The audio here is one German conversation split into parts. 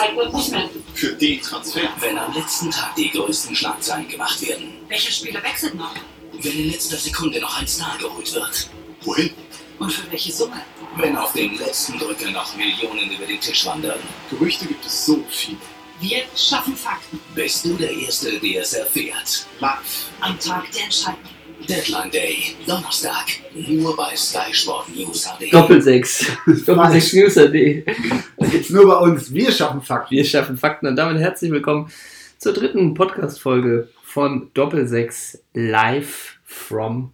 Zeit wird nicht mehr. Für die Transfer. Wenn am letzten Tag die größten Schlagzeilen gemacht werden. Welche Spieler wechseln noch? Wenn in letzter Sekunde noch ein Star geholt wird. Wohin? Und für welche Summe? Wenn auf den letzten Drücker noch Millionen über den Tisch wandern. Gerüchte gibt es so viele. Wir schaffen Fakten. Bist du der Erste, der es erfährt. Live. Am Tag der Entscheidung. Deadline Day, Donnerstag. Nur bei Sky Sport News HD. Doppelsechs. Doppelsechs News AD. Jetzt nur bei uns. Wir schaffen Fakten. Wir schaffen Fakten und damit herzlich willkommen zur dritten Podcast-Folge von Doppelsechs live from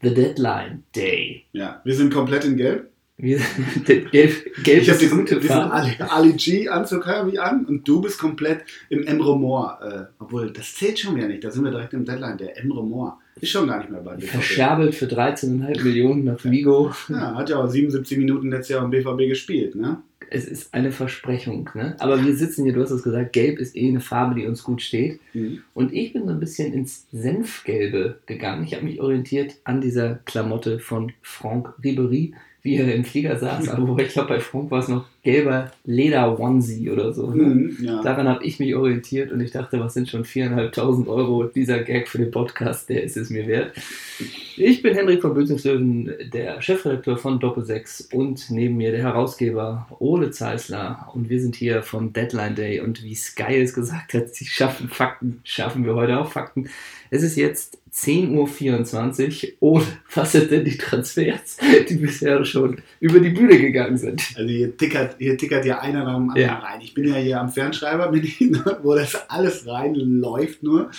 the Deadline Day. Ja, wir sind komplett in Gelb. Wir, gelb, gelb Ich habe diesen, gute diesen. Ali, Ali G-Anzug habe ich an und du bist komplett im Emre Moore. Äh, obwohl, das zählt schon wieder nicht. Da sind wir direkt im Deadline. Der Emre Moore ist schon gar nicht mehr bei BVB. Verscherbelt für 13,5 Millionen nach Vigo. Ja, hat ja auch 77 Minuten letztes Jahr im BVB gespielt. Ne? Es ist eine Versprechung, ne? Aber wir sitzen hier, du hast es gesagt, gelb ist eh eine Farbe, die uns gut steht. Mhm. Und ich bin so ein bisschen ins Senfgelbe gegangen. Ich habe mich orientiert an dieser Klamotte von Franck Ribery, wie er im Flieger saß. Aber ich glaube, bei Franck war es noch gelber Leder-Onesie oder so. Ne? Mhm, ja. Daran habe ich mich orientiert und ich dachte, was sind schon 4.500 Euro? Dieser Gag für den Podcast, der ist es mir wert. Ich bin Henrik von Bösingslöwen, der Chefredakteur von Doppelsechs und neben mir der Herausgeber Ole Zeisler. Und wir sind hier vom Deadline Day und wie Sky es gesagt hat, sie schaffen Fakten, schaffen wir heute auch Fakten. Es ist jetzt 10.24 Uhr. Ole, was sind denn die Transfers, die bisher schon über die Bühne gegangen sind? Also hier tickert, hier tickert ja einer nach dem anderen Ja. rein. Ich bin ja hier am Fernschreiber, bin ich, ne, wo das alles reinläuft nur.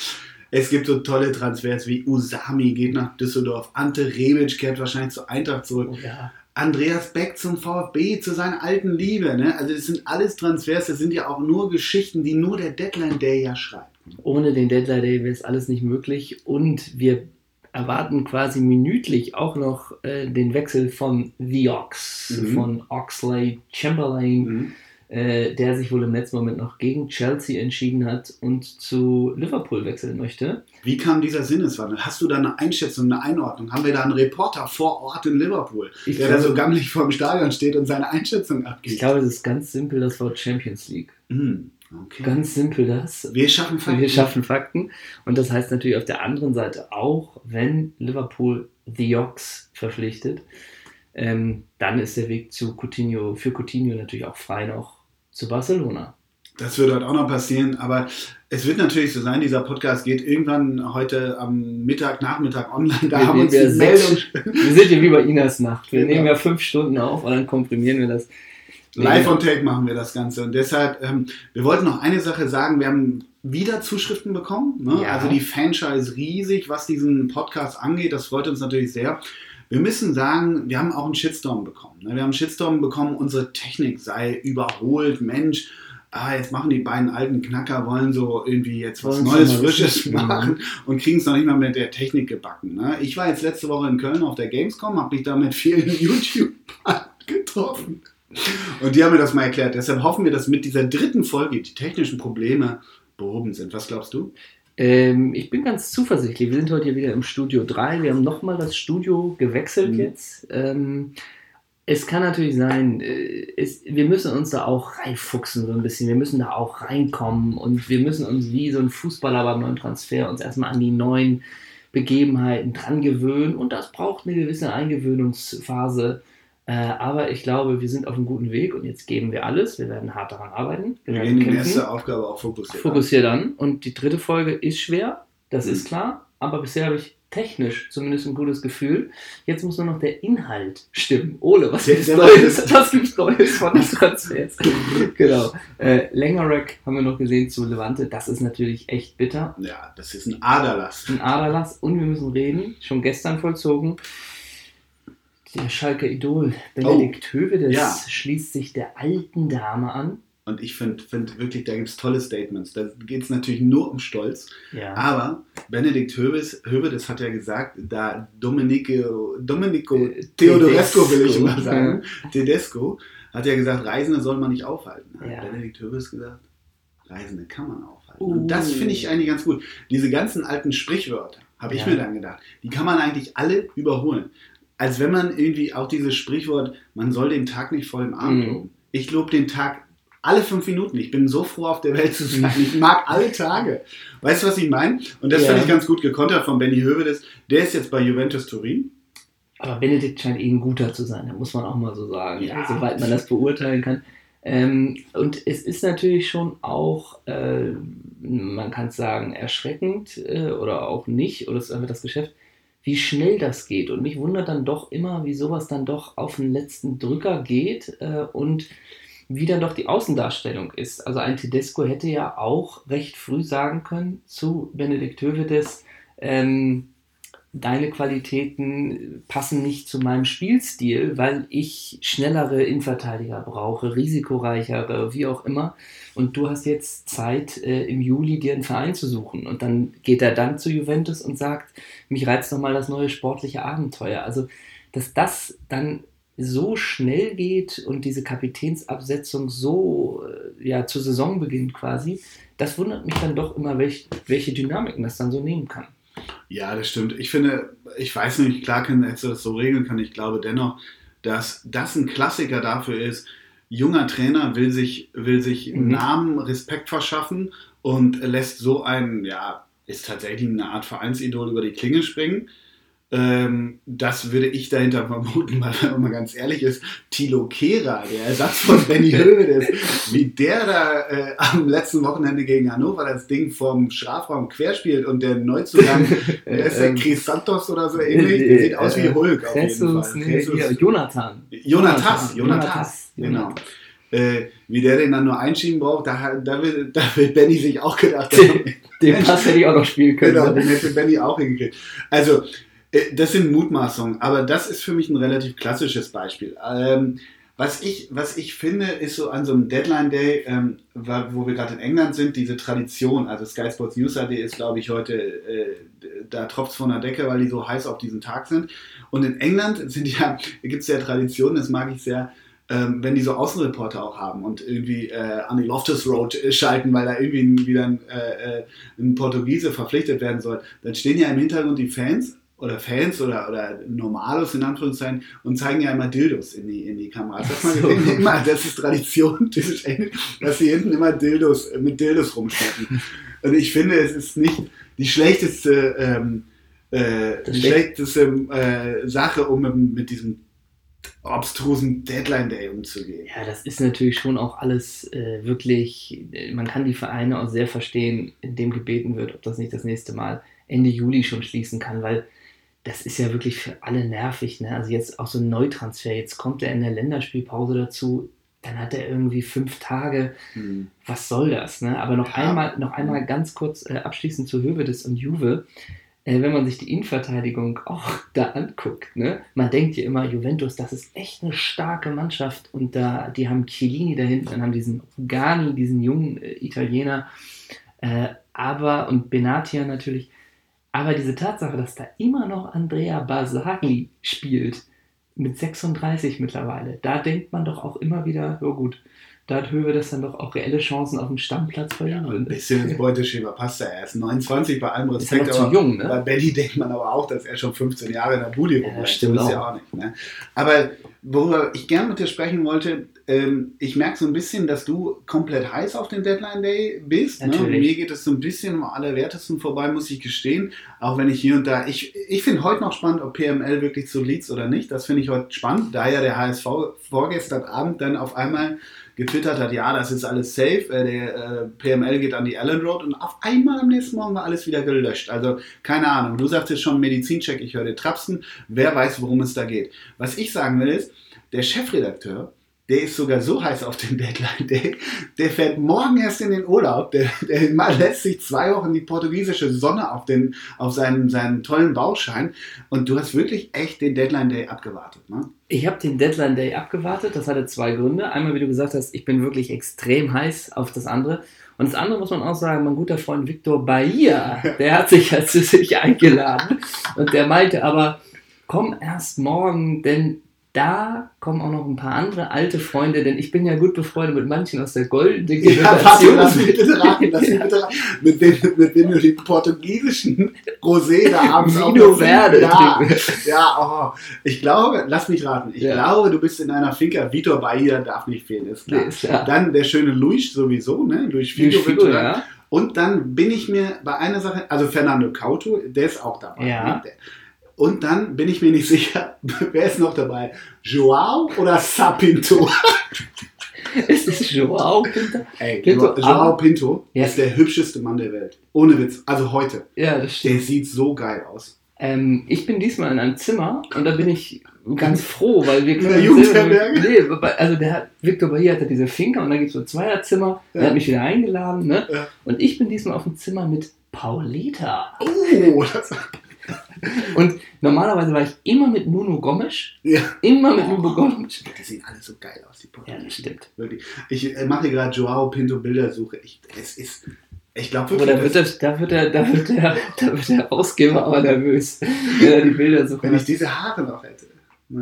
Es gibt so tolle Transfers wie Usami geht nach Düsseldorf, Ante Rebic kehrt wahrscheinlich zur Eintracht zurück. Oh ja. Andreas Beck zum VfB, zu seiner alten Liebe. Ne? Also das sind alles Transfers, das sind ja auch nur Geschichten, die nur der Deadline Day ja schreibt. Ohne den Deadline Day wäre es alles nicht möglich und wir erwarten quasi minütlich auch noch äh, den Wechsel von The Ox, Mhm. von Oxley Chamberlain, Mhm. Äh, der sich wohl im letzten Moment noch gegen Chelsea entschieden hat und zu Liverpool wechseln möchte. Wie kam dieser Sinneswandel? Hast du da eine Einschätzung, eine Einordnung? Haben wir da einen Reporter vor Ort in Liverpool, Ich der da glaube- so gammelig vor dem Stadion steht und seine Einschätzung abgibt? Ich glaube, es ist ganz simpel das Wort Champions League. Mhm. Okay. Ganz simpel das. wir schaffen Fakten. Wir schaffen Fakten. Und das heißt natürlich auf der anderen Seite auch, wenn Liverpool The Ox verpflichtet, ähm, dann ist der Weg zu Coutinho, für Coutinho natürlich auch frei noch zu Barcelona. Das wird heute auch noch passieren, aber es wird natürlich so sein, dieser Podcast geht irgendwann heute am Mittag, Nachmittag online. Da Wir- haben uns wir die sechs- Meldung Wir sind hier wie bei Inas Nacht. Wir Genau. nehmen ja fünf Stunden auf und dann komprimieren wir das. live on tape machen wir das Ganze. Und deshalb, ähm, wir wollten noch eine Sache sagen, wir haben wieder Zuschriften bekommen. Ne? Ja. Also die Fanschar ist riesig, was diesen Podcast angeht. Das freut uns natürlich sehr. Wir müssen sagen, wir haben auch einen Shitstorm bekommen. Ne? Wir haben einen Shitstorm bekommen, unsere Technik sei überholt. Mensch, ah, jetzt machen die beiden alten Knacker, wollen so irgendwie jetzt was Neues, Frisches machen und kriegen es noch nicht mal mit der Technik gebacken. Ne? Ich war jetzt letzte Woche in Köln auf der Gamescom, habe mich da mit vielen YouTubern getroffen. Und die haben mir das mal erklärt. Deshalb hoffen wir, dass mit dieser dritten Folge die technischen Probleme behoben sind. Was glaubst du? Ähm, ich bin ganz zuversichtlich. Wir sind heute hier wieder im Studio 3. Wir haben nochmal das Studio gewechselt Mhm. jetzt. Ähm, es kann natürlich sein, äh, es, wir müssen uns da auch reinfuchsen so ein bisschen. Wir müssen da auch reinkommen und wir müssen uns wie so ein Fußballer beim neuen Transfer uns erstmal an die neuen Begebenheiten dran gewöhnen und das braucht eine gewisse Eingewöhnungsphase. Äh, aber ich glaube, wir sind auf einem guten Weg und jetzt geben wir alles. Wir werden hart daran arbeiten. Wir werden gehen die erste Aufgabe auch fokussiert. fokussiert an. Und die dritte Folge ist schwer, das Mhm. ist klar. Aber bisher habe ich technisch zumindest ein gutes Gefühl. Jetzt muss nur noch der Inhalt stimmen. Ole, was gibt's der- Neues? Was gibt's Neues von den Transfers? genau. Äh, Längerek haben wir noch gesehen zu Levante. Das ist natürlich echt bitter. Ja, das ist ein Aderlass. Ein Aderlass und wir müssen reden. Schon gestern vollzogen. Der Schalke Idol Benedikt Hövedes ja. schließt sich der alten Dame an. Und ich finde find wirklich, da gibt es tolle Statements. Da geht es natürlich nur um Stolz. Ja. Aber Benedikt Höves, Hövedes hat ja gesagt, da Domenico, Domenico Äh, Theodorescu will ich immer sagen, Tedesco, hat ja gesagt, Reisende soll man nicht aufhalten. Hat Ja. Benedikt Höves gesagt, Reisende kann man aufhalten. Uh. Und das finde ich eigentlich ganz gut. Diese ganzen alten Sprichwörter, habe ich mir dann gedacht, die kann man eigentlich alle überholen. Als wenn man irgendwie auch dieses Sprichwort, man soll den Tag nicht vor dem Abend Mhm. loben. Ich lobe den Tag alle fünf Minuten. Ich bin so froh, auf der Welt zu sein. Ich mag alle Tage. Weißt du, was ich meine? Und das Ja. fand ich ganz gut gekontert von Benny Hövedes. Der ist jetzt bei Juventus Turin. Aber Benedikt scheint eh ein guter zu sein, da muss man auch mal so sagen, Ja. soweit man das beurteilen kann. Ähm, und es ist natürlich schon auch, äh, man kann es sagen, erschreckend äh, oder auch nicht, oder es ist einfach das Geschäft, wie schnell das geht. Und mich wundert dann doch immer, wie sowas dann doch auf den letzten Drücker geht äh, und wie dann doch die Außendarstellung ist. Also ein Tedesco hätte ja auch recht früh sagen können zu Benedikt Hövedes, ähm, deine Qualitäten passen nicht zu meinem Spielstil, weil ich schnellere Innenverteidiger brauche, risikoreichere, wie auch immer. Und du hast jetzt Zeit, äh, im Juli dir einen Verein zu suchen. Und dann geht er dann zu Juventus und sagt, mich reizt nochmal das neue sportliche Abenteuer. Also, dass das dann so schnell geht und diese Kapitänsabsetzung so äh, ja, zu Saisonbeginn quasi, das wundert mich dann doch immer, welch, welche Dynamiken das dann so nehmen kann. Ja, das stimmt. Ich finde, ich weiß nicht, klar können hättest du das so regeln können. Ich glaube dennoch, dass das ein Klassiker dafür ist, junger Trainer will sich, will sich Mhm. Namen, Respekt verschaffen und lässt so einen, ja, ist tatsächlich eine Art Vereinsidol über die Klinge springen. Ähm, das würde ich dahinter vermuten, weil wenn man mal ganz ehrlich ist, Tilo Kehrer, der Ersatz von Benny Hövedes, wie der da äh, am letzten Wochenende gegen Hannover das Ding vom Strafraum querspielt und der Neuzugang, der ist der Ähm, Chris Santos oder so ähnlich, der sieht aus wie Hulk auf jeden Jesus, Fall. nee, hier, Jonathan. Jonatas, Jonatas, Jonatas, genau. Äh, wie der den dann nur einschieben braucht, da, da, will, da will Benny sich auch gedacht haben. Den Pass hätte ich auch noch spielen können. Genau, den hätte Benny auch hingekriegt. Also, äh, das sind Mutmaßungen, aber das ist für mich ein relativ klassisches Beispiel. Ähm, was, ich, was ich finde, ist so an so einem Deadline Day, ähm, wo wir gerade in England sind, diese Tradition, also Sky Sports News AD ist, glaube ich, heute, äh, da tropft von der Decke, weil die so heiß auf diesen Tag sind. Und in England ja, gibt es ja Traditionen, das mag ich sehr, ähm, wenn die so Außenreporter auch haben und irgendwie äh, an die Loftus Road äh, schalten, weil da irgendwie wieder ein, äh, äh, ein Portugiese verpflichtet werden soll, dann stehen ja im Hintergrund die Fans oder Fans oder, oder Normalos in Anführungszeichen und zeigen ja immer Dildos in die, in die Kamera. Das, So. gesehen, immer, das ist Tradition, dass sie hinten immer Dildos mit Dildos rumschleppen. Und ich finde, es ist nicht die schlechteste, ähm, äh, die Schlech- schlechteste äh, Sache, um mit, mit diesem obstrusen Deadline Day umzugehen. Ja, das ist natürlich schon auch alles äh, wirklich, äh, man kann die Vereine auch sehr verstehen, in dem gebeten wird, ob das nicht das nächste Mal Ende Juli schon schließen kann, weil das ist ja wirklich für alle nervig. Ne? Also jetzt auch so ein Neutransfer, jetzt kommt er in der Länderspielpause dazu, dann hat er irgendwie fünf Tage, Hm. was soll das? Ne? Aber noch Ja. einmal, noch einmal ganz kurz äh, abschließend zu Hövedes und Juve. Äh, wenn man sich die Innenverteidigung auch da anguckt, ne? man denkt ja immer, Juventus, das ist echt eine starke Mannschaft und da, die haben Chiellini da hinten, dann haben diesen Gani, diesen jungen äh, Italiener, äh, aber und Benatia natürlich. Aber diese Tatsache, dass da immer noch Andrea Basagli spielt, mit 36 mittlerweile, da denkt man doch auch immer wieder, ja gut, da hat Höwe das dann doch auch reelle Chancen auf dem Stammplatz bei Ja, ein bisschen ins Beuteschema passt er. Er ist 29, bei allem Ist ja Respekt. noch zu aber jung, ne? Bei Belly denkt man aber auch, dass er schon 15 Jahre in der Bude Ja, rumrennt. stimmt ist ja auch nicht. Ne? Aber worüber ich gerne mit dir sprechen wollte, ähm, ich merke so ein bisschen, dass du komplett heiß auf den Deadline Day bist. Ne? Mir geht es so ein bisschen am allerwertesten vorbei, muss ich gestehen. Auch wenn ich hier und da, ich, ich finde heute noch spannend, ob PML wirklich zu Leeds oder nicht. Das finde ich heute spannend, da ja der HSV vorgestern Abend dann auf einmal getwittert hat, ja, das ist alles safe, äh, der äh, PML geht an die Allen Road und auf einmal am nächsten Morgen war alles wieder gelöscht. Also keine Ahnung, du sagst jetzt schon Medizincheck, ich höre dir trapsen, wer weiß, worum es da geht. Was ich sagen will ist, der Chefredakteur, der ist sogar so heiß auf den Deadline Day, der fährt morgen erst in den Urlaub, der, der mal lässt sich zwei Wochen die portugiesische Sonne auf, den, auf seinen, seinen tollen Bauchschein und du hast wirklich echt den Deadline Day abgewartet. Ne? Ich habe den Deadline Day abgewartet. Das hatte zwei Gründe. Einmal, wie du gesagt hast, ich bin wirklich extrem heiß auf das andere. Und das andere muss man auch sagen, mein guter Freund Victor Bahia, der hat sich als sich eingeladen. Und der meinte aber, komm erst morgen, denn da kommen auch noch ein paar andere alte Freunde, denn ich bin ja gut befreundet mit manchen aus der goldenen Ja, Generation. lass mich bitte raten, lass mich bitte raten. Mit dem, mit dem du den portugiesischen Rosé da abends Vino Verde ja, ja, oh, ich glaube, lass mich raten, ich Ja. glaube, du bist in einer Finca, Vitor Bahia darf nicht fehlen, ist klar. Nee, ist klar. Dann der schöne Luis sowieso, ne? Luis Luis Figo, Figo, wird- ja. Und dann bin ich mir bei einer Sache, also Fernando Couto, der ist auch dabei. Ja. ne? Der- Und dann bin ich mir nicht sicher, wer ist noch dabei? Joao oder Sapinto? Es ist Joao Pinto. Ey, Pinto, Joao Pinto Ja. ist der hübscheste Mann der Welt. Ohne Witz. Also heute. Ja, das stimmt. Der sieht so geil aus. Ähm, ich bin diesmal in einem Zimmer und da bin ich ganz froh, weil wir In der uns Jugendherberge? Nee, also der hat, Victor Bahia hatte diese Finca und da gibt es so Zweierzimmer. Ja. Der hat mich wieder eingeladen, ne? Ja. Und ich bin diesmal auf dem Zimmer mit Paulita. Oh, das, Und normalerweise war ich immer mit Nuno Gomes. ja. Immer mit Nuno Gomes. Die sehen alle so geil aus, die Ja, Portugiesen. das stimmt. Wirklich. Ich äh, mache gerade Joao Pinto Bildersuche. Ich, es ist, ich glaube wirklich, da wird, der, da, wird der, da, wird der, da wird der Ausgeber aber nervös, wenn er die Bilder so wenn ich diese Haare noch hätte.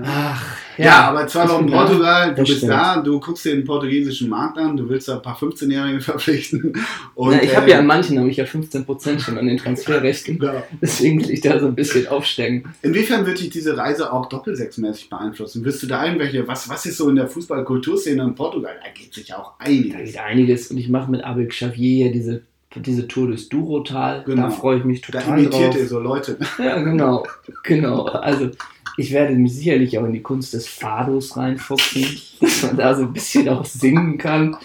Ach, Ja, aber zwar noch in da. Portugal, du bist stimmt. da, du guckst dir den portugiesischen Markt an, du willst da ein paar 15-Jährige verpflichten. Und, Na, ich habe äh, ja an manchen habe ich ja 15% schon an den Transferrechten. genau. Deswegen will ich da so ein bisschen aufstecken. Inwiefern wird dich diese Reise auch doppelsechsmäßig beeinflussen? Wirst du da irgendwelche, was, was ist so in der Fußballkulturszene in Portugal? Da geht sich auch Da einiges. geht einiges. Und ich mache mit Abel Xavier ja diese, diese Tour durchs Durotal. Genau. Da freue ich mich Da total imitiert drauf. ihr so Leute. Ja, genau. Genau. Also ich werde mich sicherlich auch in die Kunst des Fados reinfuchsen, dass man da so ein bisschen auch singen kann.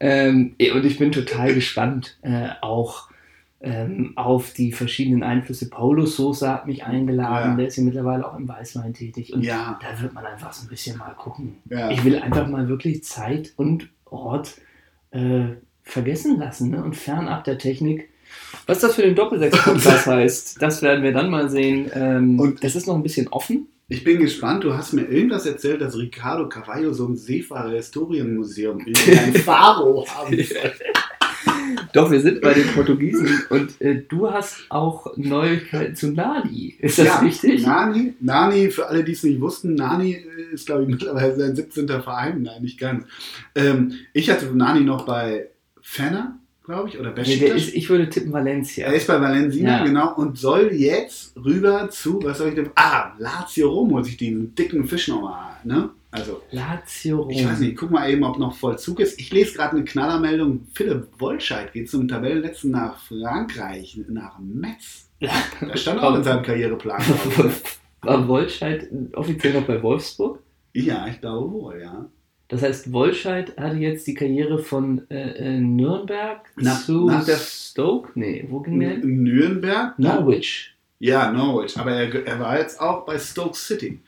Ähm, und ich bin total gespannt äh, auch ähm, auf die verschiedenen Einflüsse. Paulo Sosa hat mich eingeladen, Ja. der ist ja mittlerweile auch im Weißwein tätig. Und Ja, da wird man einfach so ein bisschen mal gucken. ja. Ich will einfach mal wirklich Zeit und Ort äh, vergessen lassen ne? und fernab der Technik. Was das für den Doppelsechs-Podcast heißt, das werden wir dann mal sehen. Ähm, Und- das ist noch ein bisschen offen. Ich bin gespannt, du hast mir irgendwas erzählt, dass Ricardo Cavallo so ein Seefahrer-Historienmuseum in ein Faro haben soll. Doch, wir sind bei den Portugiesen und äh, du hast auch Neuigkeiten zu Nadi. Ist das ja, richtig? Nani, Nani, für alle, die es nicht wussten, Nani äh, ist, glaube ich, mittlerweile sein 17. Verein. Nein, nicht ganz. Ähm, ich hatte Nani noch bei Fenner, glaube ich, oder Nee, der Besiktas. ist, ich würde tippen Valencia. Er ist bei Valencia, Ja. genau, und soll jetzt rüber zu, was soll ich denn? Ah, Lazio Rom muss ich den dicken Fisch nochmal, ne? Also, Lazio Rom. ich weiß nicht, guck mal eben, ob noch Vollzug ist. Ich lese gerade eine Knallermeldung. Philipp Wolscheid geht zum Tabellenletzten nach Frankreich, nach Metz. Da stand auch in seinem Karriereplan. War Wolscheid offiziell noch bei Wolfsburg? ja, ich glaube wohl, ja. Das heißt, Wolscheid hatte jetzt die Karriere von äh, äh, Nürnberg Nach- zu nach Stoke? Nee, wo ging der hin? Nürnberg? Norwich. Ja, Norwich. Aber er, er war jetzt auch bei Stoke City.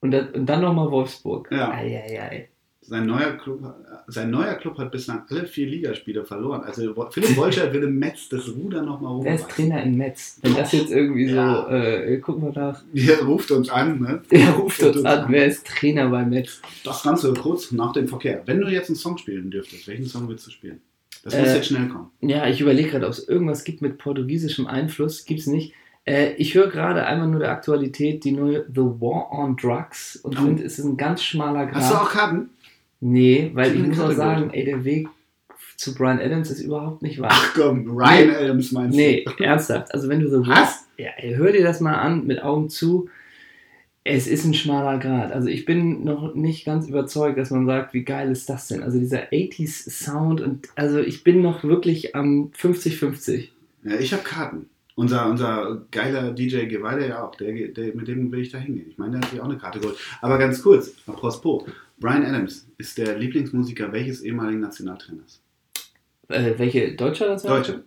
Und, dann- und dann nochmal Wolfsburg. Ja. Eieiei. Sein neuer, Club, sein neuer Club hat bislang alle vier Ligaspiele verloren. Also Philipp Wolscheid will im Metz das Ruder nochmal Wer ist rumreißen. Trainer in Metz? Wenn das jetzt irgendwie so, Ja. äh, gucken wir nach. Der ruft uns an, ne? Der ruft uns an, wer ist Trainer bei Metz? Das Ganze kurz nach dem Verkehr. Wenn du jetzt einen Song spielen dürftest, welchen Song willst du spielen? Das muss Äh, jetzt schnell kommen. Ja, ich überlege gerade, ob es irgendwas gibt mit portugiesischem Einfluss. Gibt es nicht. Äh, ich höre gerade einmal nur der Aktualität die neue The War on Drugs und Oh. finde, es ist ein ganz schmaler Grad. Hast du auch Karten? Nee, weil ich muss auch sagen, ey, der Weg zu Brian Adams ist überhaupt nicht wahr. Ach komm, Ryan Adams meinst Nee, du? ernsthaft. Also wenn du so Was? Ja, ey, hör dir das mal an, mit Augen zu. Es ist ein schmaler Grad. Also ich bin noch nicht ganz überzeugt, dass man sagt, wie geil ist das denn? Also dieser 80s Sound und also ich bin noch wirklich am 50-50. Ja, ich habe Karten. Unser, unser geiler DJ Geweiler ja auch, der, der, mit dem will ich da hingehen. Ich meine, der hat sich auch eine Karte geholt. Aber ganz kurz, apropos, Brian Adams ist der Lieblingsmusiker welches ehemaligen Nationaltrainers? Äh, welche das war? Deutsche.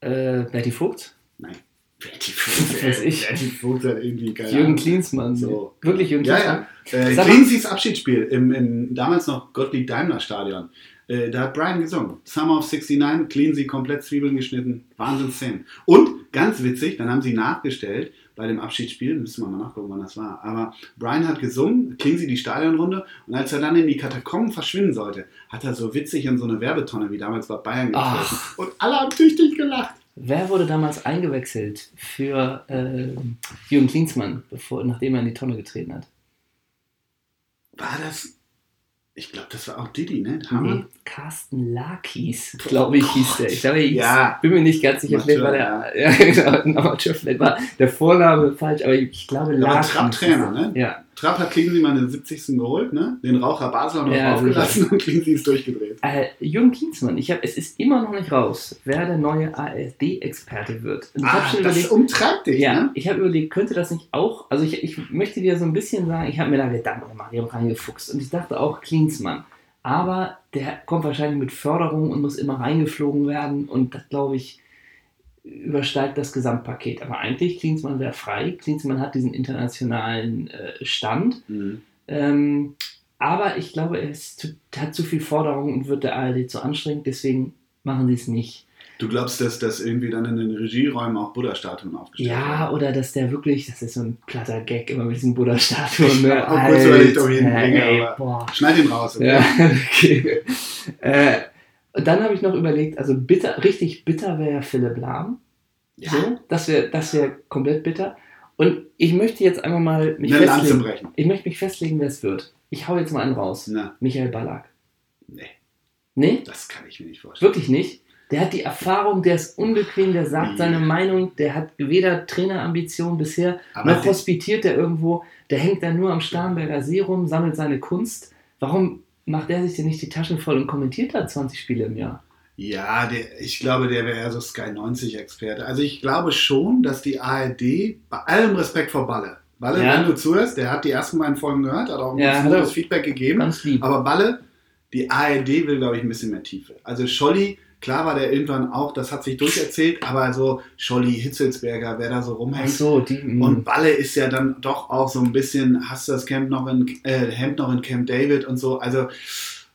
Äh, Berti Vogt? Nein. Betty Vogt. Weiß ich. Betty Vogt hat irgendwie keine Jürgen. Klinsmann. So. Wirklich Jürgen Ja, Klinsmann? ja. Äh, Sag mal- Cleanseys Abschiedsspiel im, im damals noch Gottlieb Daimler Stadion. Äh, da hat Brian gesungen. Summer of 69, Cleansey komplett Zwiebeln geschnitten. Wahnsinnsszenen. Und ganz witzig, dann haben sie nachgestellt bei dem Abschiedsspiel, müssen wir mal nachgucken, wann das war. Aber Brian hat gesungen, Cleansey die Stadionrunde und als er dann in die Katakomben verschwinden sollte, hat er so witzig in so eine Werbetonne wie damals bei Bayern. Ach. Und alle haben tüchtig gelacht. Wer wurde damals eingewechselt für äh, Jürgen Klinsmann, bevor, nachdem er in die Tonne getreten hat? War das. Ich glaube, das war auch Didi, ne? Hammer? Nee, Carsten Lakis, glaube ich, hieß der. Ich glaube, ich Ja. bin mir nicht ganz sicher, vielleicht war der, ja, genau, Amateur, vielleicht war der Vorname falsch, aber ich glaube, Der war Lakis. Trapp-Trainer, ne? Ja, Trapp hat mal in den 70. geholt, ne? Den Raucher Basler noch Ja, aufgelassen und Klingensi ist durchgedreht. Äh, Jürgen Klinsmann, ich hab, es ist immer noch nicht raus, wer der neue AfD-Experte wird. Und ich Ah, schon das überlegt, umtreibt dich, ja, ne? ich habe überlegt, könnte das nicht auch, also ich, ich möchte dir so ein bisschen sagen, ich habe mir da Gedanken gemacht, ich habe reingefuchst und ich dachte auch Klinsmann. Aber der kommt wahrscheinlich mit Förderung und muss immer reingeflogen werden und das, glaube ich, übersteigt das Gesamtpaket. Aber eigentlich, Klinsmann wäre frei. Klinsmann hat diesen internationalen äh, Stand. Mhm. Ähm, aber ich glaube, er zu, hat zu viel Forderung und wird der ARD zu anstrengend, deswegen machen sie es nicht. Du glaubst, dass das irgendwie dann in den Regieräumen auch Buddha-Statuen aufgestellt Ja, werden? oder dass der wirklich, das ist so ein platter Gag immer mit diesen Buddha-Statuen. Ne? hab auch kurz überlegt, ob ich ihn bringe, aber- boah. Schneid ihn raus. okay? Ja, okay. Äh, und dann habe ich noch überlegt, also bitter, richtig bitter wäre ja Philipp Lahm. Ja. So, das wäre das wär komplett bitter. Und ich möchte jetzt einfach mal mich Eine Lanze festlegen. brechen. Ich möchte mich festlegen, wer es wird. Ich hau jetzt mal einen raus. Na, Michael Ballack. nee, Nee? das kann ich mir nicht vorstellen. Wirklich nicht. Der hat die Erfahrung, der ist unbequem, der sagt Ja. seine Meinung, der hat weder Trainerambitionen bisher, Aber noch hospitiert er irgendwo, der hängt da nur am Starnberger See rum, sammelt seine Kunst. Warum macht er sich denn nicht die Taschen voll und kommentiert da 20 Spiele im Jahr? Ja, der, ich glaube, der wäre eher so Sky 90-Experte. Also ich glaube schon, dass die ARD, bei allem Respekt vor Balle, Balle, Ja. wenn du zuhörst, der hat die ersten beiden Folgen gehört, hat auch ein Ja, gutes Feedback gegeben. Ganz lieb. Aber Balle, die ARD will, glaube ich, ein bisschen mehr Tiefe. Also Scholli, klar war der irgendwann auch, das hat sich durcherzählt, aber so Scholli, Hitzelsberger, wer da so Ach rumhängt. so, die. mm. Und Balle ist ja dann doch auch so ein bisschen, hast du das Camp noch in, äh, Hemd noch in Camp David und so, also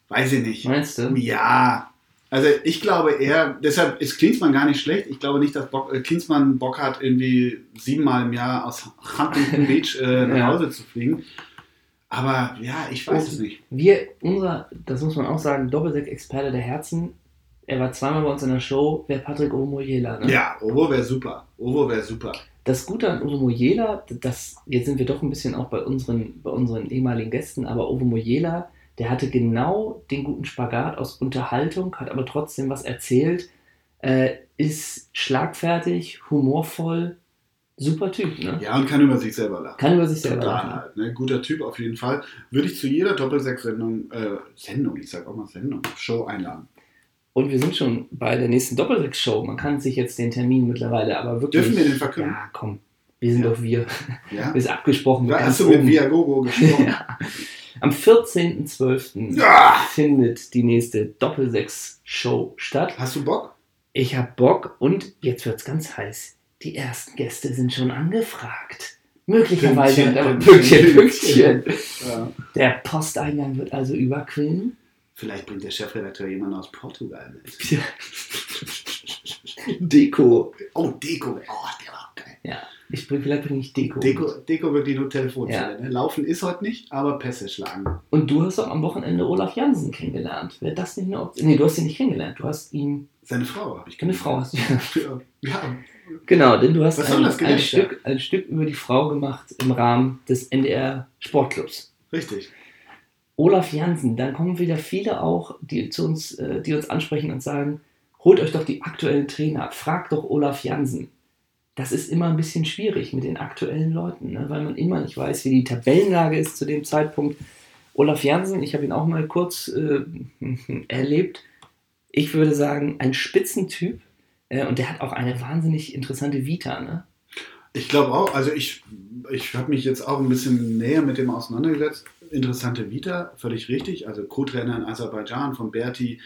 weiß ich nicht. meinst du? Ja, also ich glaube eher, deshalb ist Klinsmann gar nicht schlecht. Ich glaube nicht, dass Bock, äh, Klinsmann Bock hat, irgendwie siebenmal im Jahr aus Huntington Beach äh, nach Ja. Hause zu fliegen. Aber ja, ich weiß Oh. es nicht. Wir, unser, das muss man auch sagen, Doppelsechs-Experte der Herzen. Er war zweimal bei uns in der Show, wäre Patrick Omoyela. Ne? Ja, Ovo wäre super. Ovo wäre super. Das Gute an Ovo Mojela, das, jetzt sind wir doch ein bisschen auch bei unseren, bei unseren ehemaligen Gästen, aber Ovo Mojela, der hatte genau den guten Spagat aus Unterhaltung, hat aber trotzdem was erzählt, äh, ist schlagfertig, humorvoll, super Typ, ne? Ja, und kann über sich selber lachen. Kann über sich selber Total lachen. halt, ne? Guter Typ auf jeden Fall. Würde ich zu jeder Doppelsechs-Sendung, äh, Sendung, ich sag auch mal Sendung, Show einladen. Und wir sind schon bei der nächsten Doppelsechs-Show. Man kann sich jetzt den Termin mittlerweile, aber wirklich. Dürfen wir den verkünden? Ja, komm. Wir sind Ja. doch wir. Ja? Ist abgesprochen. Da hast du mit. Viagogo gesprochen. Ja. Am 14.12. Ja. findet die nächste Doppelsechs-Show statt. Hast du Bock? Ich hab Bock und jetzt wird's ganz heiß. Die ersten Gäste sind schon angefragt. Möglicherweise Pünktchen, Pünktchen, Pünktchen. Ja. Der Posteingang wird also überquillen. Vielleicht bringt der Chefredakteur jemanden aus Portugal mit. Deko. Oh, Deko. Oh, der war auch geil. Ja, ich bring, vielleicht bringe ich Deko. Deko, mit. Deko wirklich nur Telefonzelle. Ne? Laufen ist heute nicht, aber Pässe schlagen. Und du hast doch am Wochenende Olaf Jansen kennengelernt. Wäre das nicht eine Option? Nee, du hast ihn nicht kennengelernt. Du hast ihn. Seine Frau habe ich Deine Frau hast du. Ja. ja. Genau, denn du hast ein, ein? Stück, ein Stück über die Frau gemacht im Rahmen des NDR Sportclubs. Richtig. Olaf Jansen, dann kommen wieder viele auch, die zu uns, äh, die uns ansprechen und sagen, holt euch doch die aktuellen Trainer, fragt doch Olaf Jansen. Das ist immer ein bisschen schwierig mit den aktuellen Leuten, ne? weil man immer nicht weiß, wie die Tabellenlage ist zu dem Zeitpunkt. Olaf Jansen, ich habe ihn auch mal kurz äh, erlebt. Ich würde sagen, ein Spitzentyp äh, und der hat auch eine wahnsinnig interessante Vita. Ne? Ich glaube auch, also ich, ich habe mich jetzt auch ein bisschen näher mit dem auseinandergesetzt. Interessante Vita, völlig richtig. Also Co-Trainer in Aserbaidschan von Berti,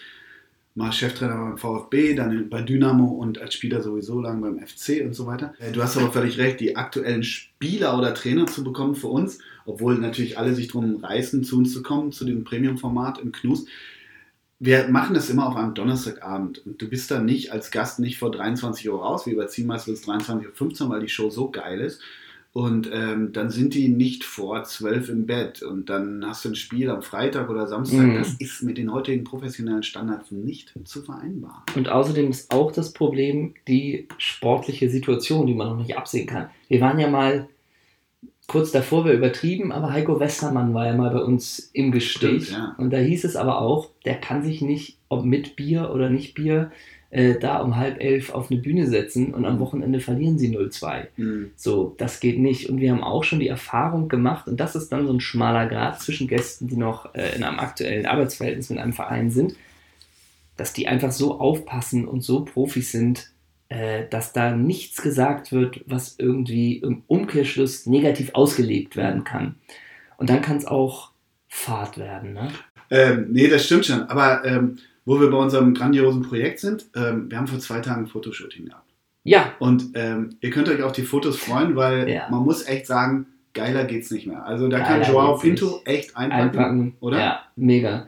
mal Cheftrainer beim VfB, dann bei Dynamo und als Spieler sowieso lang beim FC und so weiter. Äh, Du hast aber völlig recht, die aktuellen Spieler oder Trainer zu bekommen für uns, obwohl natürlich alle sich drum reißen, zu uns zu kommen, zu dem Premium-Format im Knus. Wir machen das immer auf einem Donnerstagabend und du bist dann nicht als Gast nicht vor 23 Uhr raus, wie bei Zielmeist bis 23.15 Uhr, weil die Show so geil ist. Und ähm, dann sind die nicht vor 12 im Bett und dann hast du ein Spiel am Freitag oder Samstag. Mhm. Das ist mit den heutigen professionellen Standards nicht zu vereinbaren. Und außerdem ist auch das Problem die sportliche Situation, die man noch nicht absehen kann. Wir waren ja mal kurz davor wäre übertrieben, aber Heiko Westermann war ja mal bei uns im Gespräch. Stimmt, ja. Und da hieß es aber auch, der kann sich nicht, ob mit Bier oder nicht Bier, äh, da um halb elf auf eine Bühne setzen und am Wochenende verlieren sie 0-2. Hm. So, das geht nicht. Und wir haben auch schon die Erfahrung gemacht, und das ist dann so ein schmaler Grad zwischen Gästen, die noch äh, in einem aktuellen Arbeitsverhältnis mit einem Verein sind, dass die einfach so aufpassen und so Profis sind, äh, dass da nichts gesagt wird, was irgendwie im Umkehrschluss negativ ausgelegt werden kann. Und dann kann es auch Fahrt werden. Ne? Ähm, nee, das stimmt schon. Aber ähm, wo wir bei unserem grandiosen Projekt sind, ähm, wir haben vor zwei Tagen ein Fotoshooting gehabt. Ja, Und ähm, ihr könnt euch auf die Fotos freuen, weil Ja. man muss echt sagen, geiler geht's nicht mehr. Also da Geiler kann Joao Pinto echt einpacken. einpacken. oder? Ja, mega.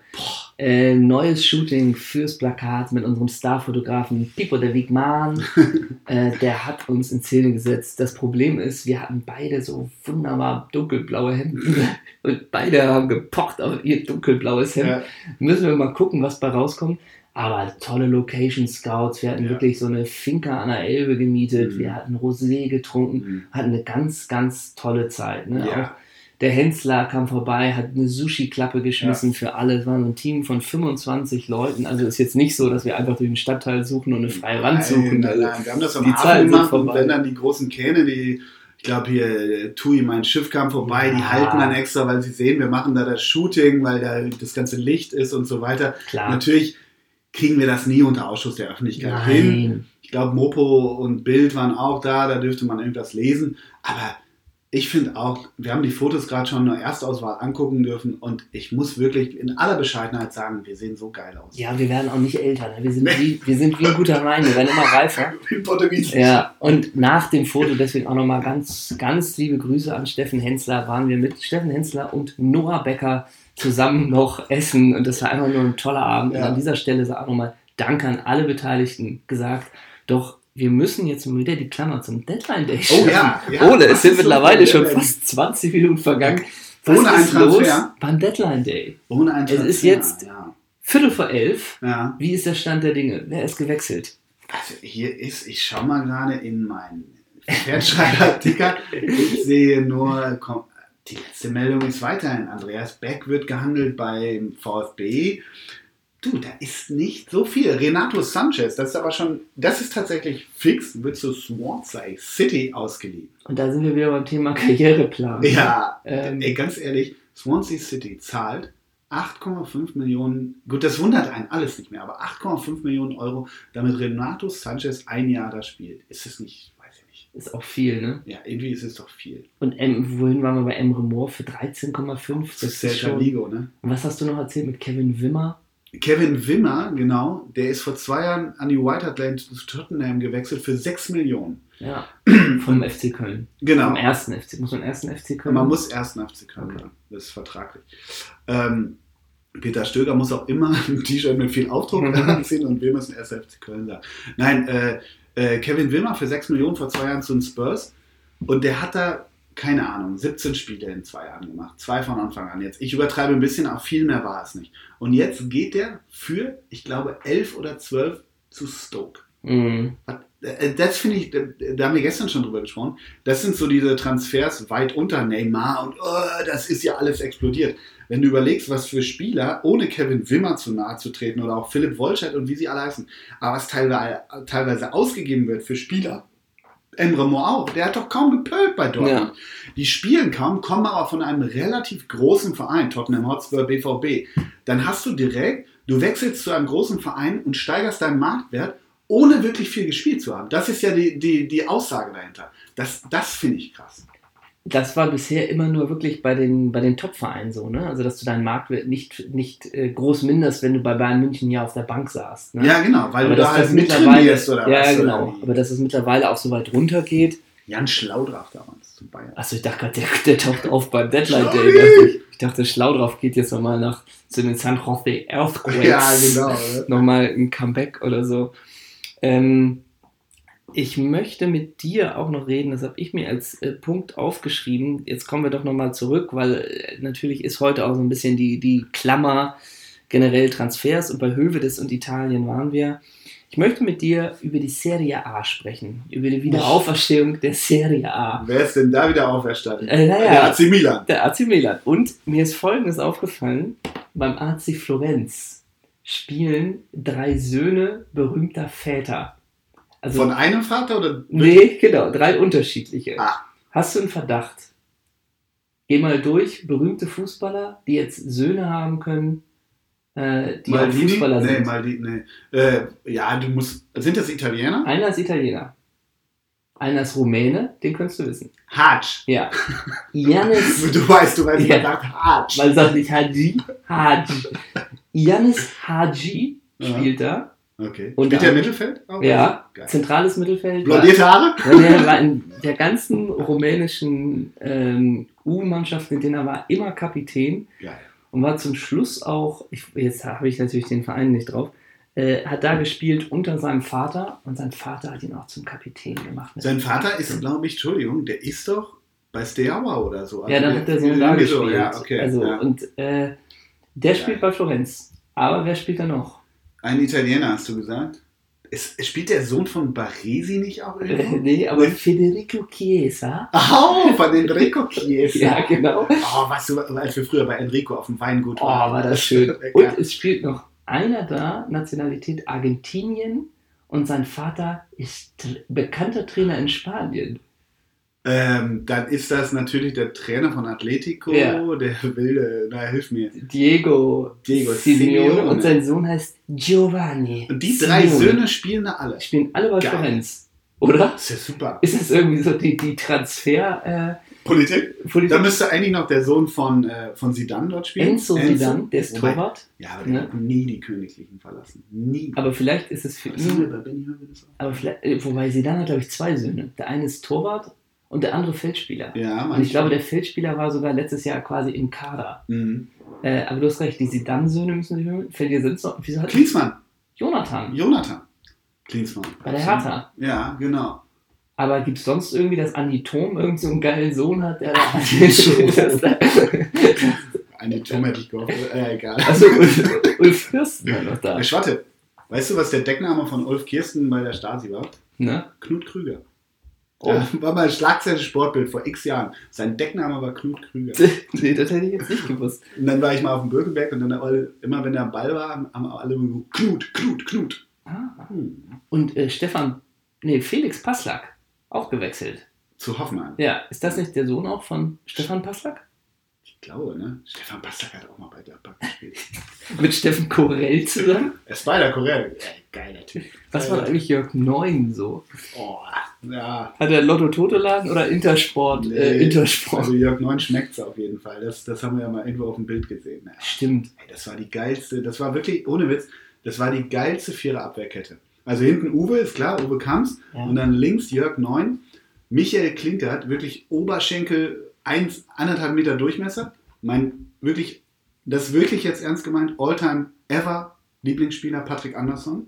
Äh, neues Shooting fürs Plakat mit unserem Starfotografen Pipo de Wigman. äh, der hat uns in Szene gesetzt. Das Problem ist, wir hatten beide so wunderbar dunkelblaue Hemden und beide haben gepocht auf ihr dunkelblaues Hemd. Ja. Müssen wir mal gucken, was bei rauskommt. Aber tolle Location Scouts. Wir hatten Ja. wirklich so eine Finca an der Elbe gemietet. Mhm. Wir hatten Rosé getrunken Mhm. hatten eine ganz, ganz tolle Zeit. Ne? Ja. Auch der Hensler kam vorbei, hat eine Sushi-Klappe geschmissen für alle. Es war ein Team von 25 Leuten. Also ist jetzt nicht so, dass wir einfach durch den Stadtteil suchen und eine freie Wand suchen. Nein, nein. Wir haben das am die Hafen gemacht und wenn dann die großen Kähne, die, ich glaube hier, Tui, mein Schiff kam vorbei, die Ja. halten dann extra, weil sie sehen, wir machen da das Shooting, weil da das ganze Licht ist und so weiter. klar. Natürlich kriegen wir das nie unter Ausschuss der Öffentlichkeit hin. Nein. Ich glaube, Mopo und Bild waren auch da, da dürfte man irgendwas lesen. Aber ich finde auch, wir haben die Fotos gerade schon in der Erstauswahl angucken dürfen und ich muss wirklich in aller Bescheidenheit sagen, wir sehen so geil aus. Ja, wir werden auch nicht älter. Ne? Wir, sind wie, wir sind wie ein guter Wein. Wir werden immer reifer. In Portugiesisch. Ja, und nach dem Foto, deswegen auch nochmal ganz, ganz liebe Grüße an Steffen Hensler, waren wir mit Steffen Hensler und Noah Becker zusammen noch essen und das war einfach nur ein toller Abend. Und Ja. an dieser Stelle sei auch nochmal Dank an alle Beteiligten gesagt. Doch wir müssen jetzt mal wieder die Klammer zum Deadline Day Oh ja, ja. Ohne, Was es sind mittlerweile schon Deadline? fast 20 Minuten vergangen. Was Ohne ist los beim Deadline Day? Ohne ein Es ist jetzt- Ja. Viertel vor elf. ja. Wie ist der Stand der Dinge? Wer ist gewechselt? Also hier ist, ich schaue mal gerade in meinen Pferdschreiber-Ticker. Ich sehe nur, die letzte Meldung ist weiterhin. Andreas Beck wird gehandelt beim VfB. Du, da ist nicht so viel. Renato Sanchez, das ist aber schon, das ist tatsächlich fix, wird zu Swansea City ausgeliehen. Und da sind wir wieder beim Thema Karriereplan. Ja, Ähm, ey, ganz ehrlich, Swansea City zahlt 8,5 Millionen, gut, das wundert einen alles nicht mehr, aber 8,5 Millionen Euro, damit Renato Sanchez ein Jahr da spielt. Ist es nicht. Ist auch viel, ne? Ja, irgendwie ist es doch viel. Und em, wohin waren wir bei Emre Moore für 13,5? Das ist Celta Vigo, ne? Und was hast du noch erzählt mit Kevin Wimmer? Kevin Wimmer, genau, der ist vor zwei Jahren an die White Lane zu Tottenham gewechselt für 6 Millionen. Ja, vom FC Köln. Genau. Vom ersten FC. Muss man ersten FC Köln? Man muss erst nach FC Köln Okay. sagen. Das ist vertraglich. Ähm, Peter Stöger muss auch immer ein T-Shirt mit viel Aufdruck anziehen und wir müssen erst FC Köln sagen. Nein, äh, äh, Kevin Wilmer für 6 Millionen vor zwei Jahren zu den Spurs und der hat da, keine Ahnung, 17 Spiele in zwei Jahren gemacht. Zwei von Anfang an jetzt. Ich übertreibe ein bisschen, aber viel mehr war es nicht. Und jetzt geht der für, ich glaube, 11 oder 12 zu Stoke. Mhm. Äh, Das finde ich, da haben wir gestern schon drüber gesprochen. Das sind so diese Transfers weit unter Neymar und oh, das ist ja alles explodiert. Wenn du überlegst, was für Spieler, ohne Kevin Wimmer zu nahe zu treten oder auch Philipp Wolscheid und wie sie alle heißen, aber was teilweise, teilweise ausgegeben wird für Spieler. Emre Mor auch, der hat doch kaum gepölt bei Dortmund. Die spielen kaum, kommen aber von einem relativ großen Verein, Tottenham Hotspur, BVB. Dann hast du direkt, du wechselst zu einem großen Verein und steigerst deinen Marktwert ohne wirklich viel gespielt zu haben. Das ist ja die, die, die Aussage dahinter. Das, das finde ich krass. Das war bisher immer nur wirklich bei den, bei den Top-Vereinen so, ne? Also, dass du deinen Marktwert nicht, nicht äh, groß minderst, wenn du bei Bayern München ja auf der Bank saßt. Ne? Ja, genau, weil aber du da halt mittlerweile, mittrainierst oder ja, was. oder genau. Aber dass es mittlerweile auch so weit runtergeht. Jan Schlaudraff damals zu Bayern. Achso, ich dachte gerade, der, der taucht auf beim Deadline Day. Dachte ich. ich dachte, Schlaudrauf geht jetzt nochmal nach zu den San Jose Earthquakes. Ja, genau. Nochmal ein Comeback oder so. Ähm, ich möchte mit dir auch noch reden, das habe ich mir als äh, Punkt aufgeschrieben. Jetzt kommen wir doch nochmal zurück, weil äh, natürlich ist heute auch so ein bisschen die, die Klammer generell Transfers und bei Hövedes und Italien waren wir. Ich möchte mit dir über die Serie A sprechen, über die Wiederauferstehung der Serie A. Wer ist denn da wieder auferstanden? Äh, naja. Der AC Milan. Der AC Milan. Und mir ist Folgendes aufgefallen: Beim AC Florenz spielen drei Söhne berühmter Väter. Also, Von einem Vater oder? nee, genau, drei unterschiedliche. Ah. Hast du einen Verdacht? Geh mal durch, berühmte Fußballer, die jetzt Söhne haben können, äh, die auch Maldini? Fußballer Nee, sind. Maldini, nee. Äh, ja, du musst. Sind das Italiener? Einer ist Italiener. Einer ist Rumäne, den könntest du wissen. Hatsch. Ja. Janis, Du weißt, du weißt, Ja. man sagt Hatsch. man sagt nicht Haji, Haji. Janis Haji spielt da. Okay. Und Spielt der Mittelfeld? Auch? Ja, Geil. zentrales Mittelfeld. Blondierte Haare? Der war in der ganzen rumänischen ähm, U-Mannschaft, in denen er war, immer Kapitän Geil. und war zum Schluss auch, ich, jetzt habe ich natürlich den Verein nicht drauf, äh, hat da gespielt unter seinem Vater und sein Vater hat ihn auch zum Kapitän gemacht. Sein Vater ist, glaube ich, Entschuldigung, der ist doch bei Steaua oder so. Also ja, dann hat der Sohn da gespielt. so, Ja, okay. also, ja. Und äh, der spielt bei Florenz. Aber wer spielt da noch? Ein Italiener, hast du gesagt? Ist, spielt der Sohn von Baresi nicht auch Äh, irgendwo? nee, aber Federico Chiesa. Oh, von Enrico Chiesa. Ja, genau. Oh, was du, als wir früher bei Enrico auf dem Weingut Oh, war das schön. Ja. Und es spielt noch einer da, Nationalität Argentinien. Und sein Vater ist bekannter Trainer in Spanien. Ähm, dann ist das natürlich der Trainer von Atletico, Ja. der wilde, na hilf mir. Diego, Diego Simeone. Simeone. Und sein Sohn heißt Giovanni. Und die drei Simeone. Söhne spielen da alle. spielen alle bei Geil. Florenz. Oder? Das ist ja super. Ist das irgendwie so die, die Transfer... Politik? Äh, Politik? Da müsste eigentlich noch der Sohn von, äh, von Zidane dort spielen. Enzo Zidane, der ist Wobei- Torwart. Ja, aber der Ne? hat nie die Königlichen verlassen. Nie. Aber vielleicht ist es für ihn... Aber vielleicht, äh, wobei Zidane hat, glaube ich, zwei Söhne. Der eine ist Torwart und der andere Feldspieler. Ja, Und ich glaube, der Feldspieler war sogar letztes Jahr quasi im Kader. Mhm. Äh, aber du hast recht, die Sidan-Söhne müssen sich hören. Fällt dir sonst noch? Wieso hat Klinsmann. Jonathan Jonathan. Klinsmann. bei der Hertha? Ja, genau. Aber gibt es sonst irgendwie, dass Andi Thom irgend so einen geilen Sohn hat, der da. Eine Turm hätte ich gehofft. Äh, egal. Achso, Ulf, Ulf Fürsten war noch da. Äh, Schwatte, weißt du, was der Deckname von Ulf Kirsten bei der Stasi war? Ne? Knut Krüger. Oh. Ja, war mal ein Schlagzeilen Sportbild vor x Jahren. Sein Deckname war Knut Krüger. nee, das hätte ich jetzt nicht gewusst. Und dann war ich mal auf dem Bürgerberg und dann immer wenn der am Ball war, haben alle immer so, Knut, Knut, Knut. Ah. Hm. Und äh, Stefan, nee, Felix Passlack, auch gewechselt. Zu Hoffenheim. Ja, ist das nicht der Sohn auch von Stefan Passlack? Ich glaube, ne? Stefan Bastack hat auch mal bei Gladbach gespielt. Mit Steffen Korell zusammen? Er ist bei der Korea. Ja, geiler Typ. Was war eigentlich Jörg Neun so? Oh, ja. Hat er Lotto Totoladen oder Intersport? Äh, Nee. Intersport. Also Jörg Neun schmeckt's auf jeden Fall. Das, das haben wir ja mal irgendwo auf dem Bild gesehen. Ja. Stimmt. Ey, das war die geilste, das war wirklich, ohne Witz, das war die geilste Vierer-Abwehrkette. Also hinten Uwe, ist klar, Uwe Kamps. Ja. Und dann links Jörg Neun. Michael Klinkert, wirklich Oberschenkel, eins, anderthalb Meter Durchmesser. Mein wirklich, das wirklich jetzt ernst gemeint, Alltime ever Lieblingsspieler Patrick Andersson.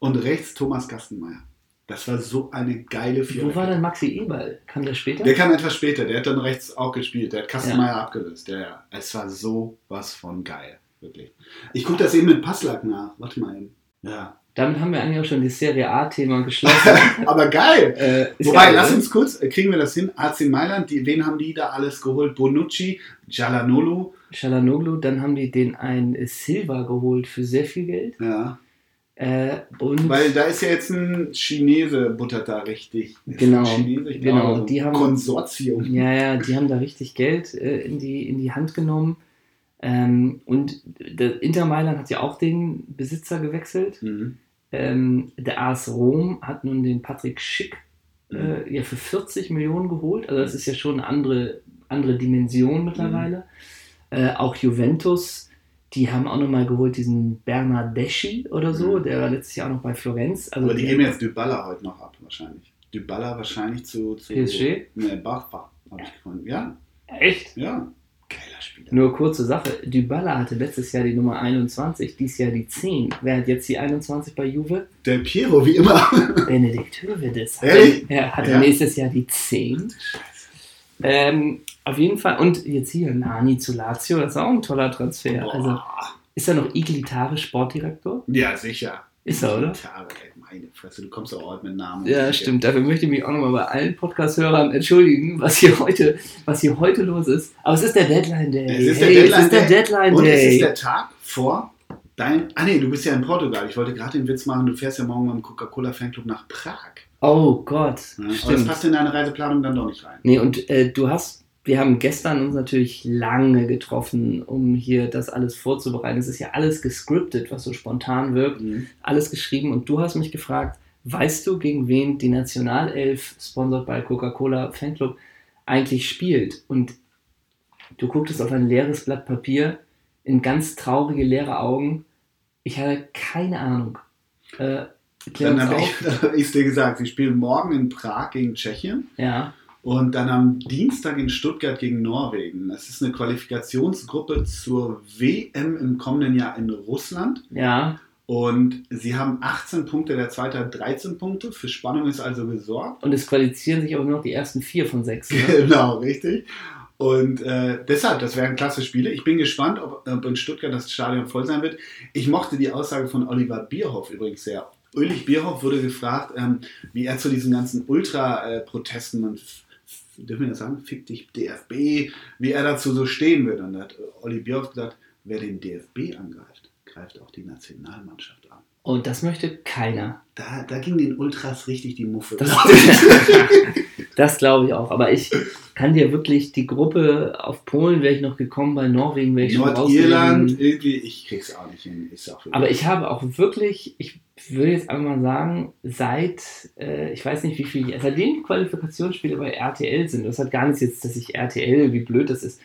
Und rechts Thomas Gastenmeier. Das war so eine geile Vierer. Wo war denn Maxi Eberl? Kam der später? Der kam etwas später, der hat dann rechts auch gespielt, der hat Kastenmeier abgelöst. Ja, ja. Es war so was von geil, wirklich. Ich gucke das eben mit Passlack nach. Warte mal eben. Ja. Damit haben wir eigentlich auch schon das Serie A-Thema geschlossen. Aber geil! äh, Wobei, geil, lass uns kurz, äh, kriegen wir das hin? AC Mailand, die, wen haben die da alles geholt? Bonucci, Gialanolo, Shalanoglu, dann haben die den einen Silva geholt für sehr viel Geld. ja. Äh, und Weil da ist ja jetzt ein Chinese buttert da richtig. Genau, ein Chinese, ich genau, glaube, ein die haben- Konsortium. ja, ja, die haben da richtig Geld äh, in, die, in die Hand genommen. Ähm, und der Inter Mailand hat ja auch den Besitzer gewechselt. Mhm. Ähm, der AS Rom hat nun den Patrick Schick Mhm. äh, ja für 40 Millionen geholt. Also das ist ja schon eine andere, andere Dimension mittlerweile. Mhm. Äh, auch Juventus, die haben auch nochmal geholt diesen Bernardeschi oder so, Mhm. der war letztes Jahr auch noch bei Florenz. Also Aber die geben jetzt Dybala heute noch ab, wahrscheinlich. Dybala wahrscheinlich zu, zu PSG? Ne, Bachbach, habe ich gefunden. Ja, Echt? ja. Geiler Spieler. Nur kurze Sache, Dybala hatte letztes Jahr die Nummer 21, dieses Jahr die 10. Wer hat jetzt die 21 bei Juve? Der Piero, wie immer. Benedikt Hövedes. Hat er Ja. nächstes Jahr die 10. Ähm, auf jeden Fall, und jetzt hier Nani zu Lazio, das ist auch ein toller Transfer. Also ist da noch Iglitare Sportdirektor? ja, sicher. Ist er, oder? Ja, aber ey, meine Fresse, du kommst doch heute mit Namen. Ja, stimmt. Dafür möchte ich mich auch nochmal bei allen Podcast-Hörern entschuldigen, was hier heute, was hier heute los ist. Aber es ist der Deadline Day. Es ist der Hey, Deadline es ist der Day. Deadline Und es ist Day. der Tag vor dein. Ah, nee, du bist ja in Portugal. Ich wollte gerade den Witz machen, du fährst ja morgen beim Coca-Cola Fanclub nach Prag. Oh Gott. Ja, aber das Stimmt. passt in deine Reiseplanung dann doch nicht rein. Nee, und äh, du hast, wir haben gestern uns natürlich lange getroffen, um hier das alles vorzubereiten. Es ist ja alles gescriptet, was so spontan wirkt, alles geschrieben. Und du hast mich gefragt, weißt du, gegen wen die Nationalelf, sponsert bei Coca-Cola Fanclub, eigentlich spielt? Und du gucktest auf ein leeres Blatt Papier, in ganz traurige, leere Augen. Ich hatte keine Ahnung. Äh, Dann habe ich ich's dir gesagt, sie spielen morgen in Prag gegen Tschechien Ja, und dann am Dienstag in Stuttgart gegen Norwegen. Das ist eine Qualifikationsgruppe zur WM im kommenden Jahr in Russland. ja. Und sie haben 18 Punkte, der zweite hat 13 Punkte. Für Spannung ist also gesorgt. Und es qualifizieren sich aber nur noch die ersten vier von sechs. Ne? Genau, richtig. Und äh, deshalb, das wären klasse Spiele. Ich bin gespannt, ob, ob in Stuttgart das Stadion voll sein wird. Ich mochte die Aussage von Oliver Bierhoff übrigens sehr. Ulrich Bierhoff wurde gefragt, ähm, wie er zu diesen ganzen Ultra-Protesten und f- f- dürfen wir das sagen? Fick dich DFB, wie er dazu so stehen würde. Und da hat Olli Bierhoff gesagt, wer den DFB angreift, greift auch die Nationalmannschaft an. Und das möchte keiner. Da, da ging den Ultras richtig die Muffe. Das, das glaube ich auch. Aber ich kann dir wirklich die Gruppe auf Polen wäre ich noch gekommen, bei Norwegen wäre ich schon Nordirland, irgendwie, ich krieg's auch nicht hin. Auch Aber ich habe auch wirklich, ich würde jetzt einmal sagen, seit, äh, ich weiß nicht wie viel, seitdem Qualifikationsspiele bei RTL sind, das hat gar nichts jetzt, dass ich RTL, wie blöd das ist,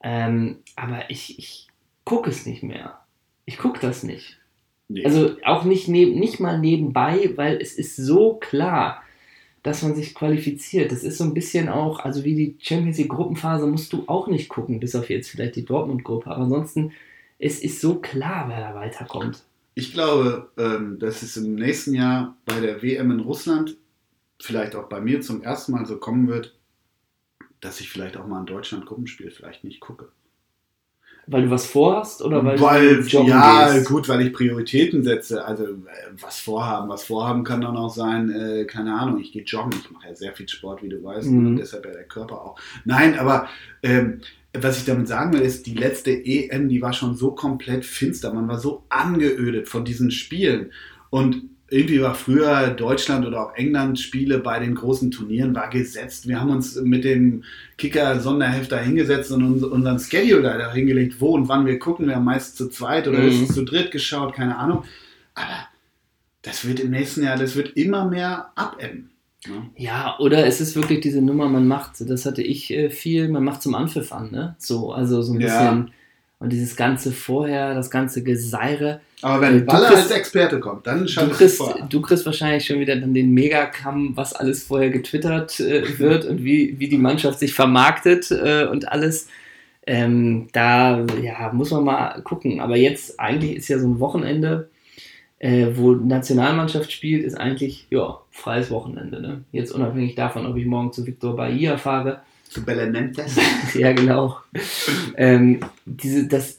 ähm, aber ich, ich gucke es nicht mehr. Ich gucke das nicht. Nee. Also auch nicht, neb, nicht mal nebenbei, weil es ist so klar, dass man sich qualifiziert. Das ist so ein bisschen auch, also wie die Champions League Gruppenphase musst du auch nicht gucken, bis auf jetzt vielleicht die Dortmund-Gruppe. Aber ansonsten, es ist so klar, wer da weiterkommt. Ich glaube, ähm, dass es im nächsten Jahr bei der WM in Russland, vielleicht auch bei mir zum ersten Mal so kommen wird, dass ich vielleicht auch mal ein Deutschland-Gruppenspiel vielleicht nicht gucke. Weil du was vorhast oder weil, weil du joggen ja, gehst? gut, weil ich Prioritäten setze. Also äh, was vorhaben. Was vorhaben kann dann auch sein, äh, keine Ahnung, ich gehe joggen. Ich mache ja sehr viel Sport, wie du weißt. Mhm. Und deshalb ja der Körper auch. Nein, aber ähm, was ich damit sagen will, ist, die letzte EM, die war schon so komplett finster. Man war so angeödet von diesen Spielen. Und irgendwie war früher Deutschland oder auch England Spiele bei den großen Turnieren war gesetzt. Wir haben uns mit dem Kicker Sonderheft da hingesetzt und uns, unseren Schedule da hingelegt, wo und wann wir gucken. Wir haben meist zu zweit oder Mhm. zu dritt geschaut, keine Ahnung. Aber das wird im nächsten Jahr, das wird immer mehr abebben. Ne? Ja, oder es ist wirklich diese Nummer, man macht, das hatte ich äh, viel, man macht zum Anpfiff an, ne? So, also so ein Ja. Und dieses ganze vorher, das ganze Geseire. Aber Äh, wenn du Baller kriegst- als Experte kommt, dann Du schaut es kriegst, du kriegst wahrscheinlich schon wieder dann den Megakamm, was alles vorher getwittert äh, wird und wie, wie die Mannschaft sich vermarktet äh, und alles. Ähm, da ja, muss man mal gucken. Aber jetzt eigentlich ist ja so ein Wochenende, äh, wo Nationalmannschaft spielt, ist eigentlich ja freies Wochenende. Ne? Jetzt unabhängig davon, ob ich morgen zu Victor Bahia fahre. Zu Belenentes. ja, genau. ähm, diese, das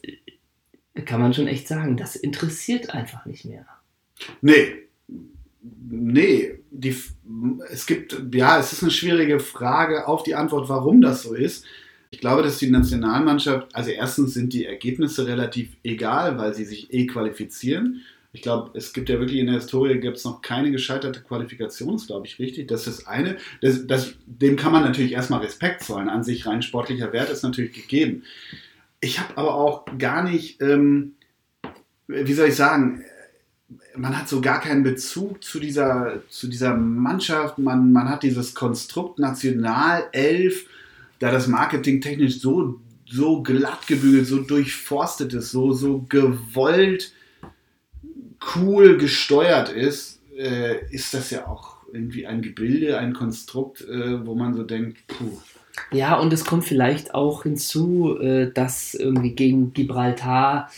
kann man schon echt sagen, das interessiert einfach nicht mehr. Nee. Nee. Die, es gibt, ja, es ist eine schwierige Frage auf die Antwort, warum das so ist. Ich glaube, dass die Nationalmannschaft, also erstens sind die Ergebnisse relativ egal, weil sie sich eh qualifizieren. Ich glaube, es gibt ja wirklich in der Historie gibt es noch keine gescheiterte Qualifikation, das glaube ich richtig. Das ist eine. Das, das, dem kann man natürlich erstmal Respekt zollen. An sich rein sportlicher Wert ist natürlich gegeben. Ich habe aber auch gar nicht, ähm, wie soll ich sagen, man hat so gar keinen Bezug zu dieser, zu dieser Mannschaft. Man, man hat dieses Konstrukt Nationalelf, da das Marketing technisch so, so glatt gebügelt, so durchforstet ist, so, so gewollt cool gesteuert ist, äh, ist das ja auch irgendwie ein Gebilde, ein Konstrukt, äh, wo man so denkt, puh. Ja, und es kommt vielleicht auch hinzu, äh, dass irgendwie gegen Gibraltar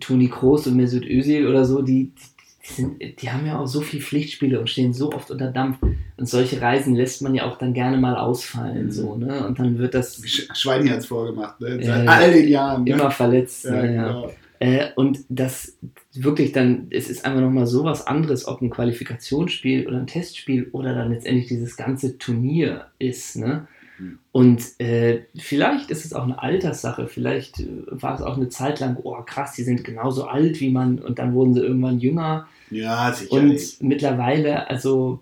Toni Kroos und Mesut Özil oder so, die, die, sind, die haben ja auch so viele Pflichtspiele und stehen so oft unter Dampf. Und solche Reisen lässt man ja auch dann gerne mal ausfallen. Mhm. So, ne? Und dann wird das Schweini hat es vorgemacht, ne? Seit all den Jahren. Ne? immer verletzt. ja, Ja, ja. Äh, und das wirklich dann, es ist einfach nochmal so was anderes, ob ein Qualifikationsspiel oder ein Testspiel oder dann letztendlich dieses ganze Turnier ist. Ne? Hm. Und äh, vielleicht ist es auch eine Alterssache, vielleicht äh, war es auch eine Zeit lang, oh krass, die sind genauso alt wie man und dann wurden sie irgendwann jünger. Ja, Und sicherlich. mittlerweile, also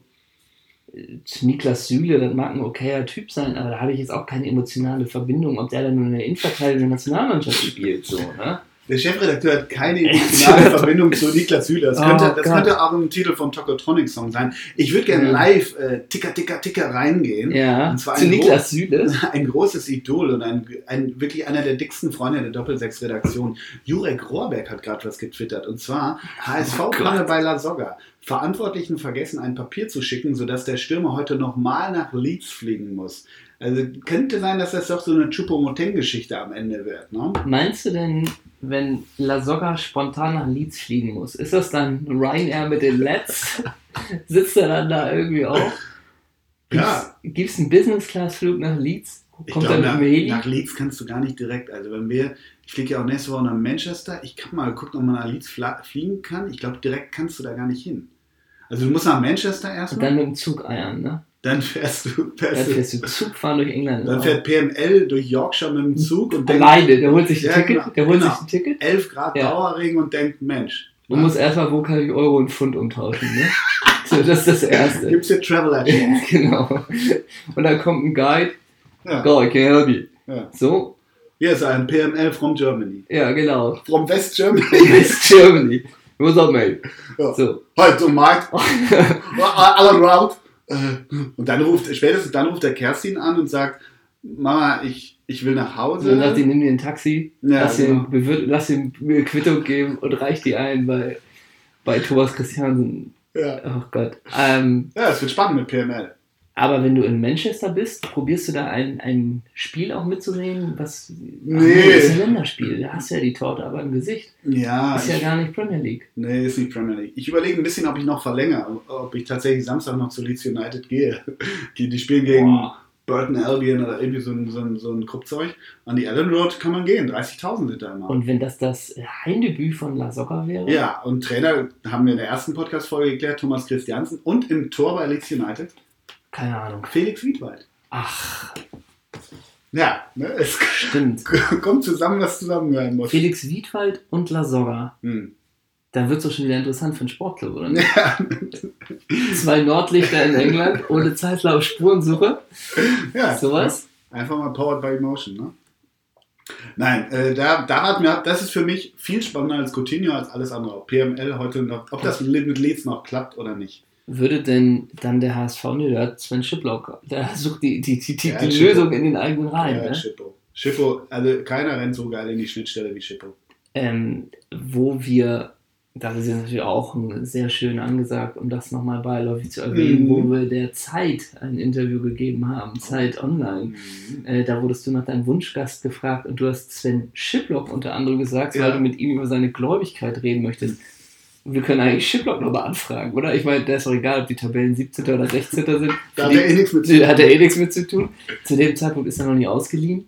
äh, Niklas Süle, das mag ein okayer Typ sein, aber da habe ich jetzt auch keine emotionale Verbindung, ob der dann nur in der Innenverteidigung der Nationalmannschaft spielt. So, ne? Der Chefredakteur hat keine emotionale Verbindung zu Niklas Süle. Das, könnte, Oh das Gott. könnte auch ein Titel vom Tokotronic-Song sein. Ich würde gerne Ja. live äh, Ticker, Ticker, Ticker reingehen. Ja, Und zwar zu Niklas Süle. Ein großes Idol und ein, ein wirklich einer der dicksten Freunde der Doppelsechs-Redaktion. Jurek Rohrbeck hat gerade was getwittert. Und zwar HSV-Panne bei La Soga. Verantwortlichen vergessen, ein Papier zu schicken, sodass der Stürmer heute nochmal nach Leeds fliegen muss. Also könnte sein, dass das doch so eine Chupomoteng-Geschichte am Ende wird. Ne? Meinst du denn, wenn La Soga spontan nach Leeds fliegen muss, ist das dann Ryanair mit den Lets? Sitzt er dann da irgendwie auch? Ja. Gibt es einen Business-Class-Flug nach Leeds? Ich Kommt glaube, dann nach, nach Leeds kannst du gar nicht direkt. Also wenn wir, ich fliege ja auch nächste Woche nach Manchester. Ich kann mal gucken, ob man nach Leeds fliegen kann. Ich glaube, direkt kannst du da gar nicht hin. Also du musst nach Manchester Und erstmal. dann mit dem Zug eiern, ne? Dann fährst du, Dann fährst du fährst du Zug fahren durch England. Dann fährt PML durch Yorkshire mit dem Zug und denkt, Alleine, der holt sich ein Ja, Ticket. genau, Der holt genau. sich ein Ticket. 11 Grad Ja. Dauerregen und denkt, Mensch, Und muss erstmal, wo kann ich Euro und Pfund umtauschen, ne? So, das ist das Erste. gibt's hier Travel Agent? genau. Und dann kommt ein Guide. Ja. Go, I can help you. Ja. So, Hier ist ein PML from Germany. ja, genau. From West Germany. West Germany. What's up, mate? Ja. So. Heute um Markt. All around. Äh, Und dann ruft, spätestens dann ruft der Kerstin an und sagt, Mama, ich, ich will nach Hause. Dann sagt die, nimm dir ein Taxi, Ja, lass, genau. ihm, lass ihm eine Quittung geben und reich die ein bei, bei Thomas Christiansen. ja. Oh Gott. Ähm, ja, es wird spannend mit PML. Aber wenn du in Manchester bist, probierst du da ein, ein Spiel auch mitzusehen? Was, Nee. Ach das ist ein Länderspiel. Da hast du ja die Torte aber im Gesicht. Ja, ist ja ich, gar nicht Premier League. nee, ist nicht Premier League. Ich überlege ein bisschen, ob ich noch verlängere, ob ich tatsächlich Samstag noch zu Leeds United gehe. Die, die spielen gegen Boah. Burton Albion oder irgendwie so ein, so ein, so ein Kruppzeug. An die Allen Road kann man gehen, 30.000 sind da immer. Und wenn das das Heimdebüt von La Soga wäre? ja, und Trainer haben wir in der ersten Podcast-Folge geklärt, Thomas Christiansen. Und im Tor bei Leeds United, Keine Ahnung. Felix Wiedwald. Ach, Ja, ne, es stimmt. kommt zusammen, was zusammengehören muss. Felix Wiedwald und La Soga. Hm. Dann wird es doch schon wieder interessant für einen Sportclub, oder nicht? Ja, Zwei Nordlichter in England ohne Zeitlauf Spurensuche. ja, Sowas. Einfach mal powered by emotion, ne? Nein, äh, da, da wir ab, das ist für mich viel spannender als Coutinho, als alles andere. Ob PML heute noch, ob das mit Leeds noch klappt oder nicht. Würde denn dann der HSV, nee, der hat Sven Schiplock, der sucht die, die, die, die, Ja, die. Lösung in den eigenen Reihen. ja, ne? Schippo. Schippo, also keiner rennt so geil in die Schnittstelle wie Schippo. ähm, wo wir, das ist jetzt natürlich auch ein sehr schön angesagt, um das nochmal beiläufig zu erwähnen, Mhm. wo wir der Zeit ein Interview gegeben haben, Zeit Online. Äh, da wurdest du nach deinem Wunschgast gefragt und du hast Sven Schiplock unter anderem gesagt, Ja. weil du mit ihm über seine Gläubigkeit reden möchtest. Wir können eigentlich Schiplock nochmal anfragen, oder? Ich meine, der ist doch egal, ob die Tabellen 17. oder 16. sind. Da hat er eh nichts mit da hat er eh nichts mit zu tun. Zu dem Zeitpunkt ist er noch nie ausgeliehen.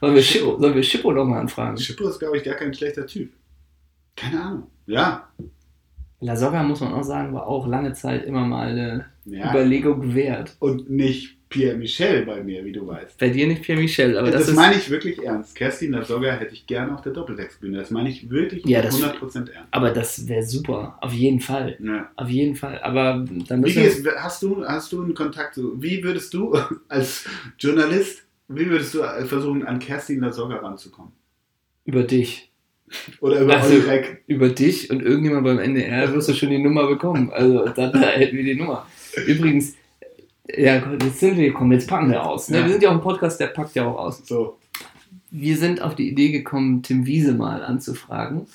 Sollen wir Schippo, sollen wir Schippo nochmal anfragen? Schippo ist, glaube ich, gar kein schlechter Typ. Keine Ahnung. Ja. La Soga, muss man auch sagen, war auch lange Zeit immer mal eine ja. Überlegung wert. Und nicht Pierre Michel bei mir, wie du weißt. Bei dir nicht Pierre Michel, aber das das, ist. meine ich wirklich ernst. Kerstin Lasogga hätte ich gerne auf der Doppeltextbühne. Das meine ich wirklich Ja, das- 100% ernst. Aber das wäre super. Auf jeden Fall. Ja. Auf jeden Fall. Aber dann Wie müssen gehst, wir. hast, du, hast du einen Kontakt zu, wie würdest du als Journalist, wie würdest du versuchen, an Kerstin Lasogga ranzukommen? Über dich. Oder über Also-? Über dich und irgendjemand beim NDR wirst du schon die Nummer bekommen. Also dann hätten wir die Nummer. Übrigens, ja, Gott, jetzt sind wir gekommen, jetzt packen wir aus. Ne? Ja. Wir sind ja auch ein Podcast, der packt ja auch aus. So. wir sind auf die Idee gekommen, Tim Wiese mal anzufragen.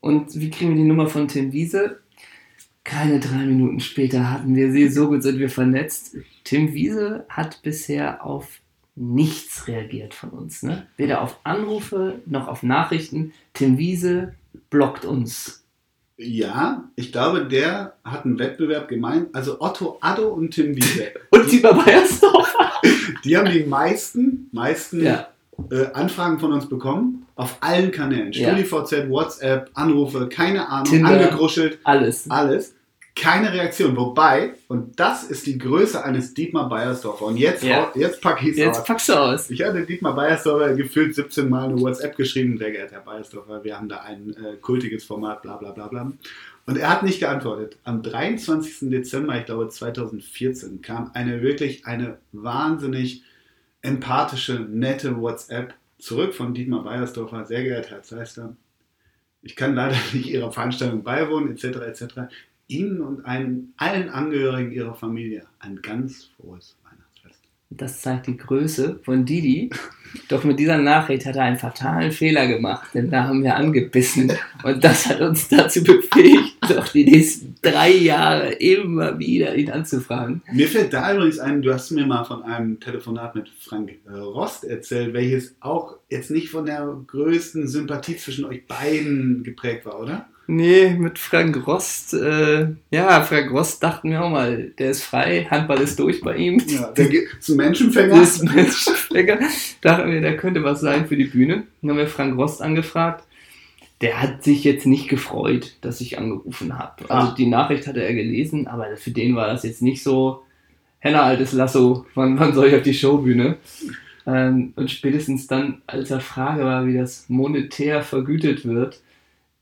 Und wie kriegen wir die Nummer von Tim Wiese? Keine drei Minuten später hatten wir sie, so gut sind wir vernetzt. Tim Wiese hat bisher auf nichts reagiert von uns. Ne? Weder auf Anrufe noch auf Nachrichten. Tim Wiese blockt uns. Ja, ich glaube, der hat einen Wettbewerb gemeint. Also Otto Addo und Tim Wiese. Und Tibor Beiersdorf. Die haben die meisten, meisten Ja. äh, Anfragen von uns bekommen. Auf allen Kanälen. Ja. StudiVZ, WhatsApp, Anrufe, keine Ahnung, Tinder. angegruschelt, Alles. alles. Keine Reaktion. Wobei, und das ist die Größe eines Dietmar Beiersdorfer. Und jetzt, hau- jetzt packe ich es Jetzt aus. packst du aus. Ich hatte Dietmar Beiersdorfer gefühlt 17 Mal eine WhatsApp geschrieben. Sehr geehrter Herr Beiersdorfer, wir haben da ein äh, kultiges Format, bla bla bla bla. Und er hat nicht geantwortet. Am 23. Dezember, ich glaube 2014, kam eine wirklich eine wahnsinnig empathische, nette WhatsApp zurück von Dietmar Beiersdorfer. Sehr geehrter Herr Zeister, ich kann leider nicht Ihrer Veranstaltung beiwohnen, etc. etc. Ihnen und einen, allen Angehörigen Ihrer Familie ein ganz frohes Weihnachtsfest. Das zeigt die Größe von Didi. Doch mit dieser Nachricht hat er einen fatalen Fehler gemacht, denn da haben wir angebissen. Und das hat uns dazu befähigt, doch die nächsten drei Jahre immer wieder ihn anzufragen. Mir fällt da übrigens ein, du hast mir mal von einem Telefonat mit Frank äh, Rost erzählt, welches auch jetzt nicht von der größten Sympathie zwischen euch beiden geprägt war, oder? Nee, mit Frank Rost, äh, ja, Frank Rost dachten wir auch mal, der ist frei, Handball ist durch bei ihm. Ja, der ge- ist ein Menschenfänger. Ist Menschenflecker. Dachten wir, der könnte was sein für die Bühne. Dann haben wir Frank Rost angefragt. Der hat sich jetzt nicht gefreut, dass ich angerufen habe. Also Ah. die Nachricht hatte er gelesen, aber für den war das jetzt nicht so, Henna, altes Lasso, wann, wann soll ich auf die Showbühne? Ähm, und spätestens dann, als er Frage war, wie das monetär vergütet wird,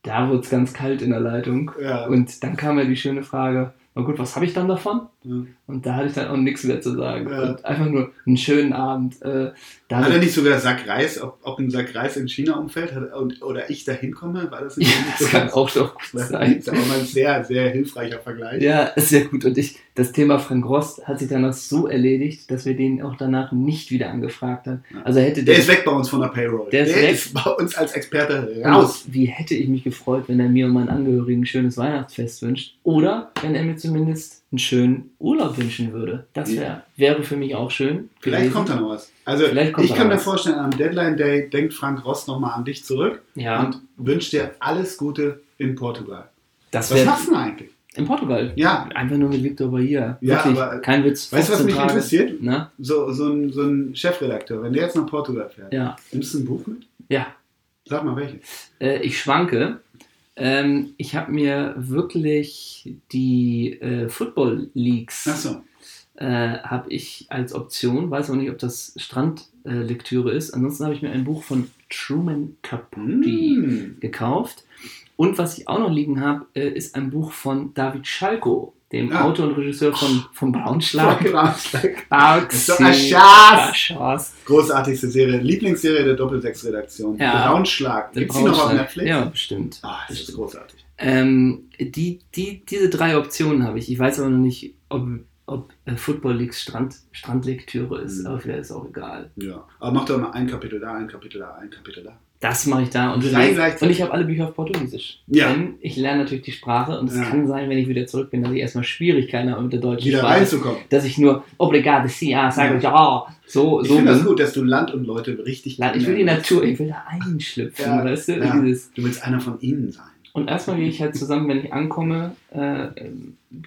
da wurde es ganz kalt in der Leitung. Ja. Und dann kam ja die schöne Frage, na gut, was habe ich dann davon? Ja. Und da hatte ich dann auch nichts mehr zu sagen. Ja. Einfach nur einen schönen Abend. Äh, Hat er nicht sogar Sack Reis, ob, ob ein Sack Reis in China umfällt hat, und, oder ich da hinkomme? War das nicht ja, das kann auch doch gut Das sein. ist aber mal ein sehr, sehr hilfreicher Vergleich. Ja, sehr gut. Und ich, das Thema Frank Rost hat sich danach so erledigt, dass wir den auch danach nicht wieder angefragt haben. Also hätte Der der, ist weg bei uns von der Payroll. Der ist weg. bei uns als Experte raus. Und wie hätte ich mich gefreut, wenn er mir und meinen Angehörigen ein schönes Weihnachtsfest wünscht? Oder wenn er mir zumindest einen schönen Urlaub wünschen würde. Das wär, wäre für mich auch schön. Vielleicht gewesen. kommt da noch was. Also ich kann mir was. vorstellen, am Deadline Day denkt Frank Rost nochmal an dich zurück Ja, und wünscht dir alles Gute in Portugal. das Was wäre machst du denn eigentlich? In Portugal. Ja, Einfach nur mit Victor Bahia. Ja, Wirklich, aber- kein Witz. weißt du, was 15 mich Tage. interessiert? Na? So, so, ein, so ein Chefredakteur, wenn der jetzt nach Portugal fährt, Ja. nimmst du ein Buch mit? Ja. Sag mal welches. Äh, ich schwanke. Ähm, ich habe mir wirklich die äh, Football Leagues Achso. äh, habe ich als Option. Weiß auch nicht, ob das Strandlektüre Lektüre ist. Ansonsten habe ich mir ein Buch von Truman Capote Mm. gekauft. Und was ich auch noch liegen habe, äh, ist ein Buch von David Schalko, dem Ah. Autor und Regisseur von, von Braunschlag. Braunschlag. Doch ein Schatz. Schatz. Großartigste Serie, Lieblingsserie der Doppelsechs-Redaktion. Ja. Braunschlag. Gibt sie noch auf Braunschlag. Netflix? Ja, bestimmt. Ah, das ist großartig. Ähm, die, die, diese drei Optionen habe ich. Ich weiß aber noch nicht, ob, ob Football Leagues Strand, Strandlektüre ist, Mhm. aber ist auch egal. Ja. Aber mach doch mal ein Kapitel da, ein Kapitel da, ein Kapitel da. Das mache ich da und, gleichzeitig. und ich habe alle Bücher auf Portugiesisch. Ja. Denn ich lerne natürlich die Sprache und es Ja. kann sein, wenn ich wieder zurück bin, dass ich erstmal Schwierigkeiten habe mit der deutschen Wieder Sprache. reinzukommen. Dass ich nur obrigado, si, ja, sage ja, so, Ich so finde das gut, dass du Land und Leute richtig La- Ich will die. Natur, ich will da einschlüpfen, Ja, weißt du? ja. Dieses, Du willst einer von ihnen sein. Und erstmal gehe ich halt zusammen, wenn ich ankomme, äh,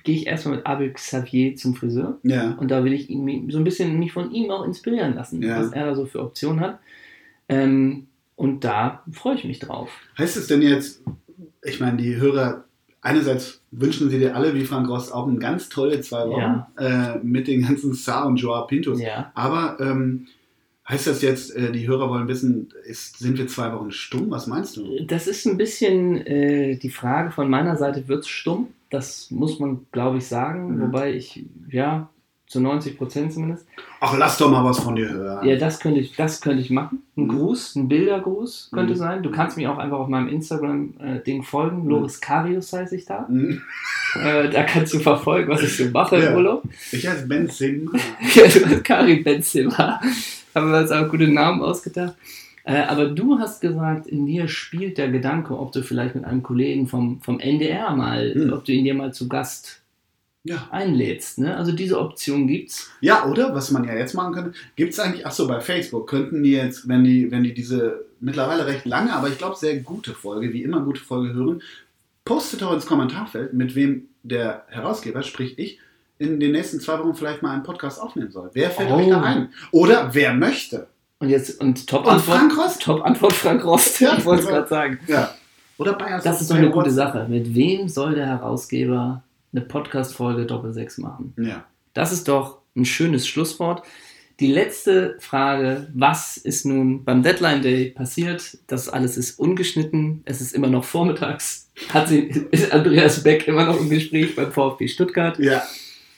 gehe ich erstmal mit Abel Xavier zum Friseur. Ja. Und da will ich ihn so ein bisschen mich von ihm auch inspirieren lassen, Ja. was er da so für Optionen hat. Ähm, und da freue ich mich drauf. Heißt es denn jetzt, ich meine, die Hörer, einerseits wünschen sie dir alle, wie Frank Rost, auch eine ganz tolle zwei Wochen Ja. äh, mit den ganzen Saar und Joa Pintos. Aber ähm, heißt das jetzt, äh, die Hörer wollen wissen, ist, sind wir zwei Wochen stumm? Was meinst du? Das ist ein bisschen äh, die Frage von meiner Seite, wird es stumm? Das muss man, glaube ich, sagen. Mhm. Wobei ich, ja, zu 90 Prozent zumindest. Ach, lass doch mal was von dir hören. Ja, das könnte ich, das könnte ich machen. Ein Mhm. Gruß, ein Bildergruß könnte Mhm. sein. Du kannst mir auch einfach auf meinem Instagram-Ding folgen. Loris Karius heiße ich da. Hm? Äh, da kannst du verfolgen, was ich so mache Ja. im Urlaub. Ich heiße Ben Sim. Ja, du hast Karim Benzema. Haben wir uns auch gute Namen ausgedacht. Äh, aber du hast gesagt, in dir spielt der Gedanke, ob du vielleicht mit einem Kollegen vom, vom NDR mal, Hm. ob du ihn dir mal zu Gast Ja. einlädst. Ne? Also diese Option gibt's. Ja, oder? Was man ja jetzt machen könnte. Gibt es eigentlich, ach so, bei Facebook könnten die jetzt, wenn die, wenn die diese mittlerweile recht lange, aber ich glaube sehr gute Folge, wie immer gute Folge hören, postet doch ins Kommentarfeld, mit wem der Herausgeber, sprich ich, in den nächsten zwei Wochen vielleicht mal einen Podcast aufnehmen soll. Wer fällt Oh. euch da ein? Oder wer möchte? Und jetzt, und Top Und Antwort. Frank Rost? Top Antwort Frank Rost. Ja, ich wollte es gerade sagen. Ja. Oder Bayern. Das ist doch eine gute Sache. Mit wem soll der Herausgeber eine Podcast-Folge Doppel 6 machen? Ja. Das ist doch ein schönes Schlusswort. Die letzte Frage, was ist nun beim Deadline Day passiert? Das alles ist ungeschnitten, es ist immer noch vormittags. Hat sie, ist Andreas Beck immer noch im Gespräch beim VfB Stuttgart? Ja.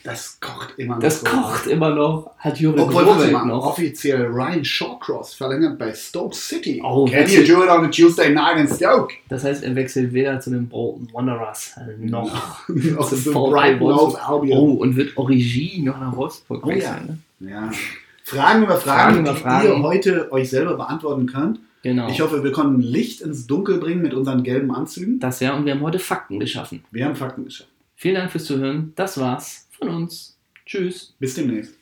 Das kocht immer noch. Das so. kocht immer noch, hat Jürgen Obwohl, warte mal, noch. offiziell Ryan Shawcross verlängert bei Stoke City. Oh, Can you do it on a Tuesday night in Stoke? Das heißt, er wechselt weder zu den Bolton Wanderers noch Noch VfB Brighton Wolfsburg. Albion. Oh, und wird Origi noch nach Wolfsburg Oh ja. wechseln. Ne? Ja. Fragen über Fragen, Fragen über die Fragen. ihr heute euch selber beantworten könnt. Genau. Ich hoffe, wir konnten Licht ins Dunkel bringen mit unseren gelben Anzügen. das ja, und wir haben heute Fakten geschaffen. Wir haben Fakten geschafft. Vielen Dank fürs Zuhören. Das war's von uns. Tschüss. Bis demnächst.